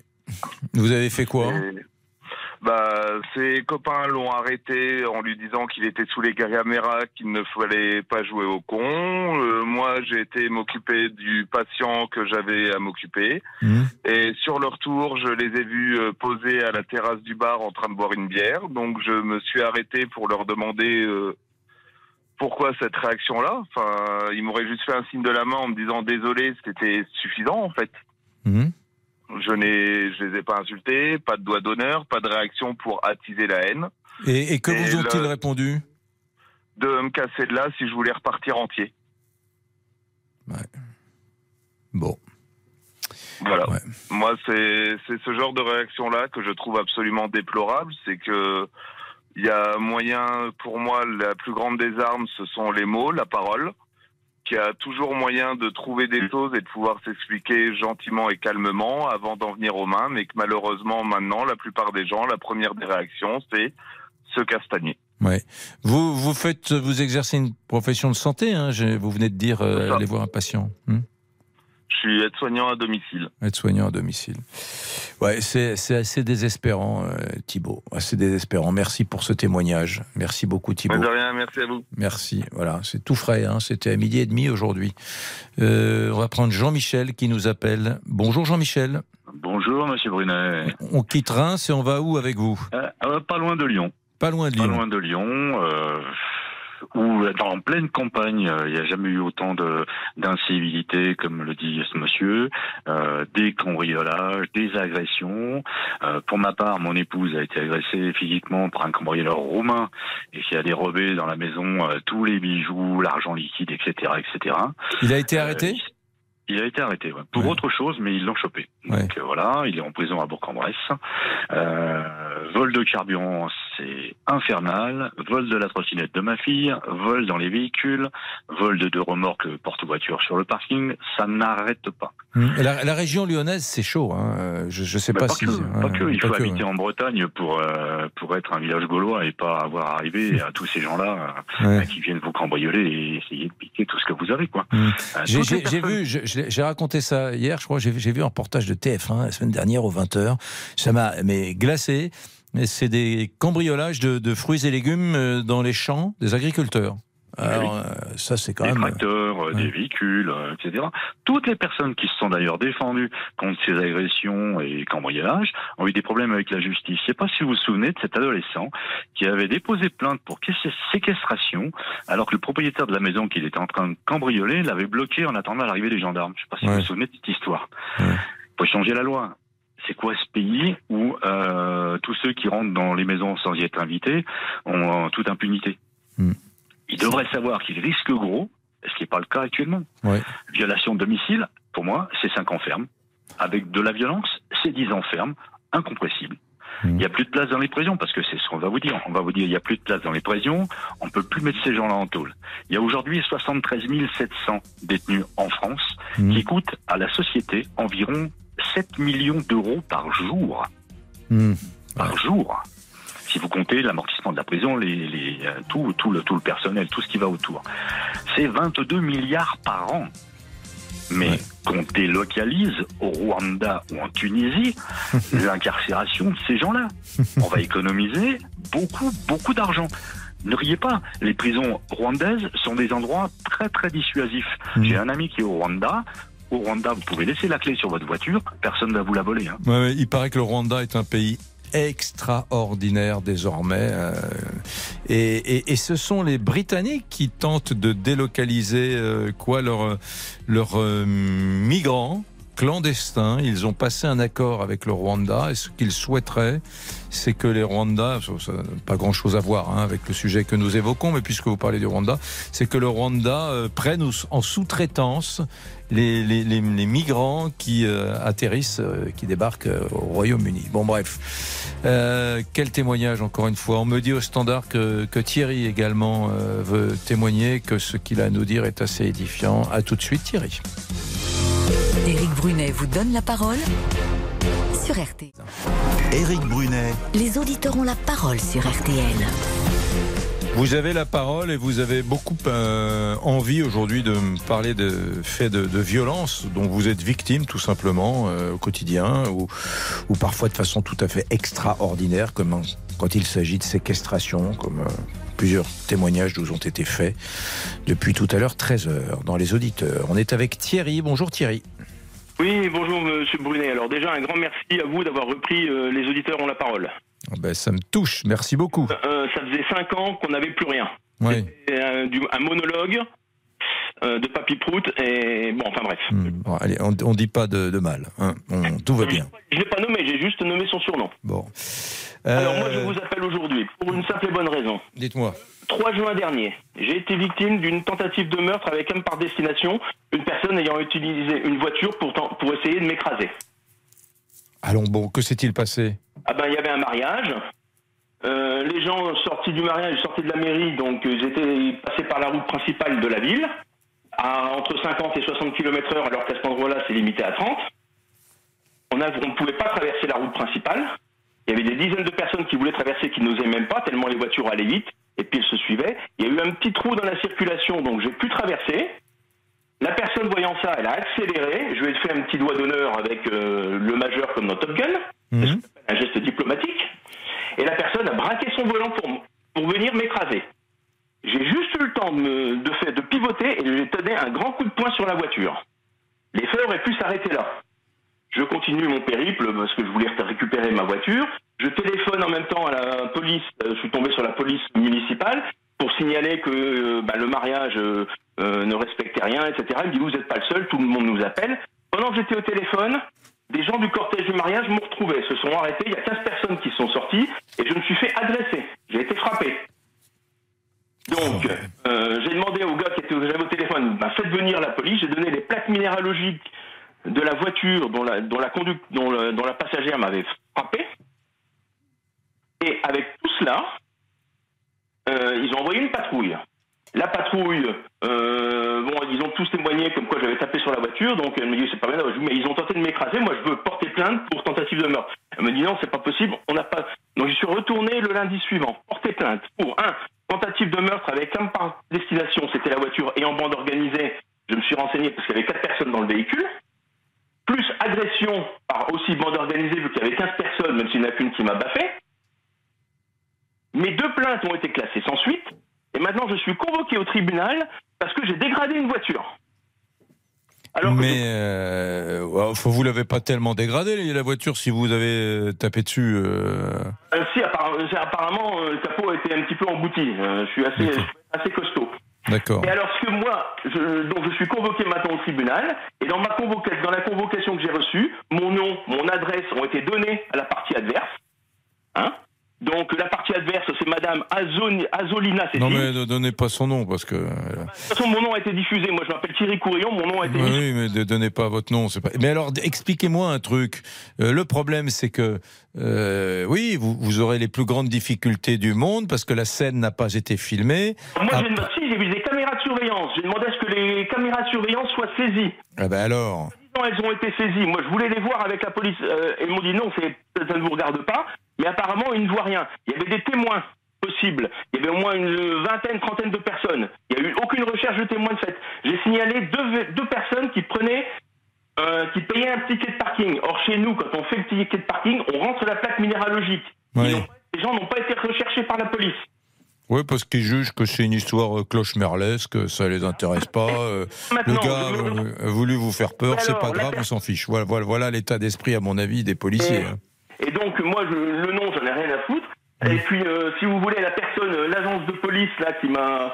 Vous avez fait quoi Et- Bah, ses copains l'ont arrêté en lui disant qu'il était sous les caméras, qu'il ne fallait pas jouer au con. Euh, moi, j'ai été m'occuper du patient que j'avais à m'occuper. Mhm. Et sur leur tour, je les ai vus euh, poser à la terrasse du bar en train de boire une bière. Donc, je me suis arrêté pour leur demander euh, pourquoi cette réaction-là. Enfin, ils m'auraient juste fait un signe de la main en me disant désolé, c'était suffisant en fait. Mhm. Je n'ai, je les ai pas insultés, pas de doigt d'honneur, pas de réaction pour attiser la haine. Et, et que vous ont-ils le- répondu? De me casser de là si je voulais repartir entier. Bon. Voilà. Moi, c'est c'est ce genre de réaction-là que je trouve absolument déplorable. C'est que il y a moyen, pour moi, la plus grande des armes, ce sont les mots, la parole, qui a toujours moyen de trouver des choses et de pouvoir s'expliquer gentiment et calmement avant d'en venir aux mains, mais que malheureusement, maintenant, la plupart des gens, la première des réactions, c'est se castagner. Ouais. Vous, vous faites, vous exercez une profession de santé. Hein, vous venez de dire euh, aller voir un patient. Hmm Je suis aide-soignant à domicile. être soignant à domicile. Ouais, c'est c'est assez désespérant, euh, Thibault. Assez désespérant. Merci pour ce témoignage. Merci beaucoup, Thibault. De rien, merci à vous. Merci. Voilà, c'est tout frais. Hein. C'était à midi et demi aujourd'hui. Euh, on va prendre Jean-Michel qui nous appelle. Bonjour Jean-Michel. Bonjour, monsieur Brunet. On quitte Reims et on va où avec vous? Euh, euh, pas loin de Lyon. Pas loin de Pas Lyon. loin de Lyon. Euh, où dans en pleine campagne, euh, il n'y a jamais eu autant de d'incivilité, comme le dit ce monsieur, euh, des cambriolages, des agressions. Euh, pour ma part, mon épouse a été agressée physiquement par un cambrioleur roumain et qui a dérobé dans la maison euh, tous les bijoux, l'argent liquide, etc., etc. Il a été arrêté? Il a été arrêté ouais, pour autre chose, mais ils l'ont chopé. Donc euh, voilà, il est en prison à Bourg-en-Bresse. Euh, vol de carburant, c'est infernal. Vol de la trottinette de ma fille, vol dans les véhicules, vol de deux remorques porte-voiture sur le parking, ça n'arrête pas. Et La, la région lyonnaise, c'est chaud. hein. Euh, Je ne sais pas, pas si. que, ouais, pas que. Il pas faut que, habiter en Bretagne pour euh, pour être un village gaulois et pas avoir arrivé à tous ces gens-là euh, qui viennent vous cambrioler et essayer de piquer tout ce que vous avez, quoi. Euh, J'ai vu, je- j'ai raconté ça hier, je crois, j'ai vu un reportage de TF1 la semaine dernière aux 20h. Ça m'a mais glacé. C'est des cambriolages de, de fruits et légumes euh, dans les champs des agriculteurs. Alors, euh, ça, c'est quand des même. tracteurs, euh, des véhicules, euh, etc. Toutes les personnes qui se sont d'ailleurs défendues contre ces agressions et cambriolages ont eu des problèmes avec la justice. Je sais pas si vous vous souvenez de cet adolescent qui avait déposé plainte pour sé- séquestration alors que le propriétaire de la maison qu'il était en train de cambrioler l'avait bloqué en attendant l'arrivée des gendarmes. Je sais pas si vous Ouais. vous souvenez de cette histoire. faut changer la loi. C'est quoi ce pays où euh, tous ceux qui rentrent dans les maisons sans y être invités ont euh, toute impunité? Ils devraient savoir qu'ils risquent gros, ce qui n'est pas le cas actuellement. Ouais. Violation de domicile, pour moi, c'est 5 ans ferme. Avec de la violence, c'est 10 ans ferme, incompressible. Il n'y a plus de place dans les prisons, parce que c'est ce qu'on va vous dire. On va vous dire, il n'y a plus de place dans les prisons, on ne peut plus mettre ces gens-là en tôle. Il y a aujourd'hui 73 700 détenus en France, qui coûtent à la société environ 7 millions d'euros par jour. Hum. Par jour. Si vous comptez l'amortissement de la prison, les, les, euh, tout, tout, le, tout le personnel, tout ce qui va autour. C'est 22 milliards par an. Mais qu'on délocalise au Rwanda ou en Tunisie l'incarcération de ces gens-là. On va économiser beaucoup, beaucoup d'argent. Ne riez pas, les prisons rwandaises sont des endroits très, très dissuasifs. J'ai un ami qui est au Rwanda. Au Rwanda, vous pouvez laisser la clé sur votre voiture, personne ne va vous la voler. hein. Ouais, ouais, il paraît que le Rwanda est un pays extraordinaire désormais. euh, et, et- et ce sont les Britanniques qui tentent de délocaliser euh, quoi leurs leurs euh, migrants clandestins. Ils ont passé un accord avec le Rwanda et ce qu'ils souhaiteraient, c'est que les Rwandais, pas grand-chose à voir hein, avec le sujet que nous évoquons, mais puisque vous parlez du Rwanda, c'est que le Rwanda euh, prenne en sous-traitance les, les, les- les migrants qui euh, atterrissent, euh, qui débarquent euh, au Royaume-Uni. Bon, bref. Euh, quel témoignage, encore une fois. On me dit au standard que, que Thierry également euh, veut témoigner, que ce qu'il a à nous dire est assez édifiant. À tout de suite, Thierry. Éric Brunet vous donne la parole sur RTL. Éric Brunet, Les auditeurs ont la parole sur RTL. Vous avez la parole et vous avez beaucoup euh, envie aujourd'hui de me parler de faits de, de violence dont vous êtes victime tout simplement euh, au quotidien ou, ou parfois de façon tout à fait extraordinaire comme quand il s'agit de séquestration comme euh, plusieurs témoignages nous ont été faits depuis tout à l'heure 13 heures dans les auditeurs. On est avec Thierry. Bonjour Thierry. Oui, bonjour Monsieur Brunet. Alors déjà un grand merci à vous d'avoir repris euh, Les auditeurs ont la parole. Ah ben, ça me touche. Merci beaucoup. Euh, ça faisait cinq ans qu'on n'avait plus rien. Oui. Un, du- un monologue euh, de Papy Prout et bon, enfin bref. Bon, allez, on, on dit pas de, de mal. hein. On- tout va bien. Je l'ai pas nommé, j'ai juste nommé son surnom. Bon. Alors moi je Euh, vous appelle aujourd'hui pour une simple et bonne raison. Dites-moi. 3 juin dernier, j'ai été victime d'une tentative de meurtre avec un par destination, une personne ayant utilisé une voiture pour, pour essayer de m'écraser. Allons bon, que s'est-il passé? Ah ben il y avait un mariage. Euh, les gens sortis du mariage, sortaient de la mairie, donc euh, ils étaient passés par la route principale de la ville, à entre 50 et 60 km heure, alors qu'à cet endroit-là, c'est limité à 30. On ne pouvait pas traverser la route principale. Il y avait des dizaines de personnes qui voulaient traverser, qui n'osaient même pas, tellement les voitures allaient vite, et puis elles se suivaient. Il y a eu un petit trou dans la circulation, donc j'ai pu traverser. La personne voyant ça, elle a accéléré. Je lui ai fait un petit doigt d'honneur avec euh, le majeur comme dans Top Gun, un geste diplomatique. Et la personne a braqué son volant pour, pour venir m'écraser. J'ai juste eu le temps de, de, faire- de pivoter et ai donné un grand coup de poing sur la voiture. Les faits auraient pu s'arrêter là. Je continue mon périple parce que je voulais récupérer ma voiture. Je téléphone en même temps à la police. euh, Je suis tombé sur la police municipale pour signaler que euh, bah, le mariage euh, ne respectait rien, etc. Il me dit vous n'êtes pas le seul, tout le monde nous appelle. Pendant que j'étais au téléphone, des gens du cortège du mariage m'ont retrouvé, se sont arrêtés. Il y a 15 personnes qui sont sorties et je me suis fait agresser. J'ai été frappé. Donc, euh, j'ai demandé au gars qui était j'avais au téléphone, bah, faites venir la police. J'ai donné les plaques minéralogiques de la voiture dont la, dont la, conduc- dont le- dont la passagère m'avait frappé. Et avec tout cela, euh, ils ont envoyé une patrouille. La patrouille, euh, bon, ils ont tous témoigné comme quoi j'avais tapé sur la voiture, donc elle me dit c'est pas dis, mais ils ont tenté de m'écraser, moi je veux porter plainte pour tentative de meurtre. Elle me dit non, c'est pas possible, on n'a pas. Donc je suis retourné le lundi suivant, porter plainte pour un tentative de meurtre avec comme par destination, c'était la voiture et en bande organisée. Je me suis renseigné parce qu'il y avait quatre personnes dans le véhicule, plus agression par aussi bande organisée vu qu'il y avait 15 personnes, même s'il n'y en a qu'une qui m'a baffé. Mes deux plaintes ont été classées sans suite. Et maintenant, je suis convoqué au tribunal parce que j'ai dégradé une voiture. Mais euh, ouais, enfin, vous l'avez pas tellement dégradé la voiture si vous avez euh, tapé dessus. euh. Euh, si, apparemment, euh, le capot a été un petit peu embouti. Euh, je suis assez, je suis assez costaud. D'accord. Et alors, ce que moi, je, donc je suis convoqué maintenant au tribunal, et dans ma convocation, dans la convocation que j'ai reçue, mon nom, mon adresse ont été donnés à la partie adverse. Hein donc la partie adverse, c'est Madame Azoni- Azolina. Non mais ne donnez pas son nom parce que. euh, De toute façon, mon nom a été diffusé. Moi, je m'appelle Thierry Courillon. Mon nom a été Oui, mais ne donnez pas votre nom. Pas... Mais alors, expliquez-moi un truc. Euh, le problème, c'est que, euh, oui, vous, vous aurez les plus grandes difficultés du monde parce que la scène n'a pas été filmée. Moi, Ah, j'ai une- si, j'ai vu des caméras de surveillance. J'ai demandé à ce que les caméras de surveillance soient saisies. ah ben alors. Non, elles ont été saisies. Moi, je voulais les voir avec la police. Euh, ils m'ont dit non, ça ne vous regarde pas. Mais apparemment, ils ne voient rien. Il y avait des témoins possibles. Il y avait au moins une vingtaine, trentaine de personnes. Il n'y a eu aucune recherche de témoins de fait. J'ai signalé deux, deux personnes qui prenaient, euh, qui payaient un ticket de parking. Or, chez nous, quand on fait le ticket de parking, on rentre la plaque minéralogique. Les gens n'ont pas été recherchés par la police. Oui, parce qu'ils jugent que c'est une histoire euh, cloche-merlesque, ça les intéresse pas. euh, le gars euh, a voulu vous faire peur, c'est pas grave, on s'en fiche. Voilà, voilà, voilà l'état d'esprit, à mon avis, des policiers. Et- hein. Et donc, moi, je, le nom, j'en ai rien à foutre. Et puis, euh, si vous voulez, la personne, euh, l'agence de police, là, qui m'a,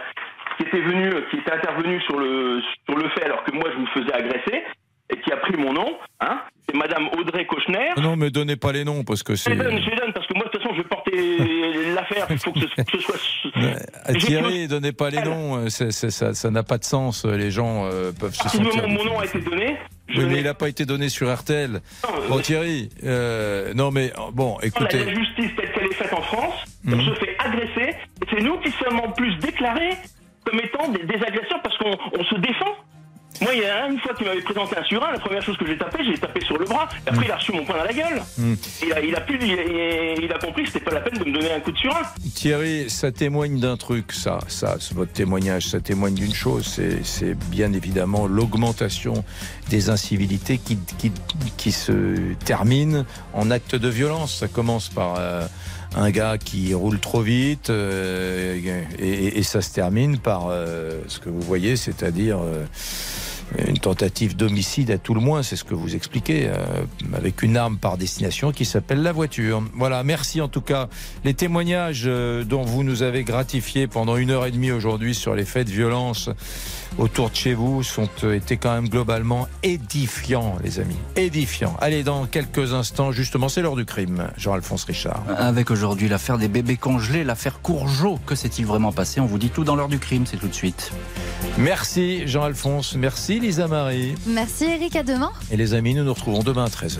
qui était venue, euh, qui était intervenue sur le, sur le fait, alors que moi, je me faisais agresser, et qui a pris mon nom, hein, c'est Madame Audrey Kochner. Non, mais donnez pas les noms, parce que Je c'est. les donne, je les donne, parce que moi, de toute façon, je vais porter l'affaire, il faut que ce, que ce soit... Ah, Thierry, donnez pas les noms, euh, ça ça n'a pas de sens. Les gens euh, peuvent se du sentir. moment mon nom a été donné, Oui, mais il n'a pas été donné sur RTL. Non, Bon, euh, Thierry, euh, non, mais bon, la, écoutez. la justice telle qu'elle est faite en France, on Mhm. se fait agresser, c'est nous qui sommes en plus déclarés comme étant des, des agresseurs parce qu'on on se défend. Moi, il y a une fois qu'il m'avait présenté un surin, la première chose que j'ai tapé, j'ai tapé sur le bras, et après il a reçu mon poing dans la gueule. Hmm. Il, a, il a pu, il, a compris que c'était pas la peine de me donner un coup de surin. Thierry, ça témoigne d'un truc, ça, ça, votre témoignage, ça témoigne d'une chose, c'est, bien évidemment l'augmentation des incivilités qui, qui, qui se terminent en actes de violence. Ça commence par euh, un gars qui roule trop vite euh, et, et- ça se termine par euh, ce que vous voyez, c'est-à-dire euh, une tentative d'homicide à tout le moins, c'est ce que vous expliquez, euh, avec une arme par destination qui s'appelle la voiture. Voilà, merci en tout cas. Les témoignages euh, dont vous nous avez gratifié pendant une heure et demie aujourd'hui sur les faits de violence autour de chez vous sont euh, étaient quand même globalement édifiants, les amis. Édifiants. Allez, dans quelques instants, justement, c'est l'heure du crime. Jean-Alphonse Richard. Avec aujourd'hui l'affaire des bébés congelés, l'affaire Courgeot. Que s'est-il vraiment passé On vous dit tout dans l'heure du crime, c'est tout de suite. Merci Jean-Alphonse, merci Lisa Marie. Merci Eric, à demain. Et les amis, nous nous retrouvons demain à 13h.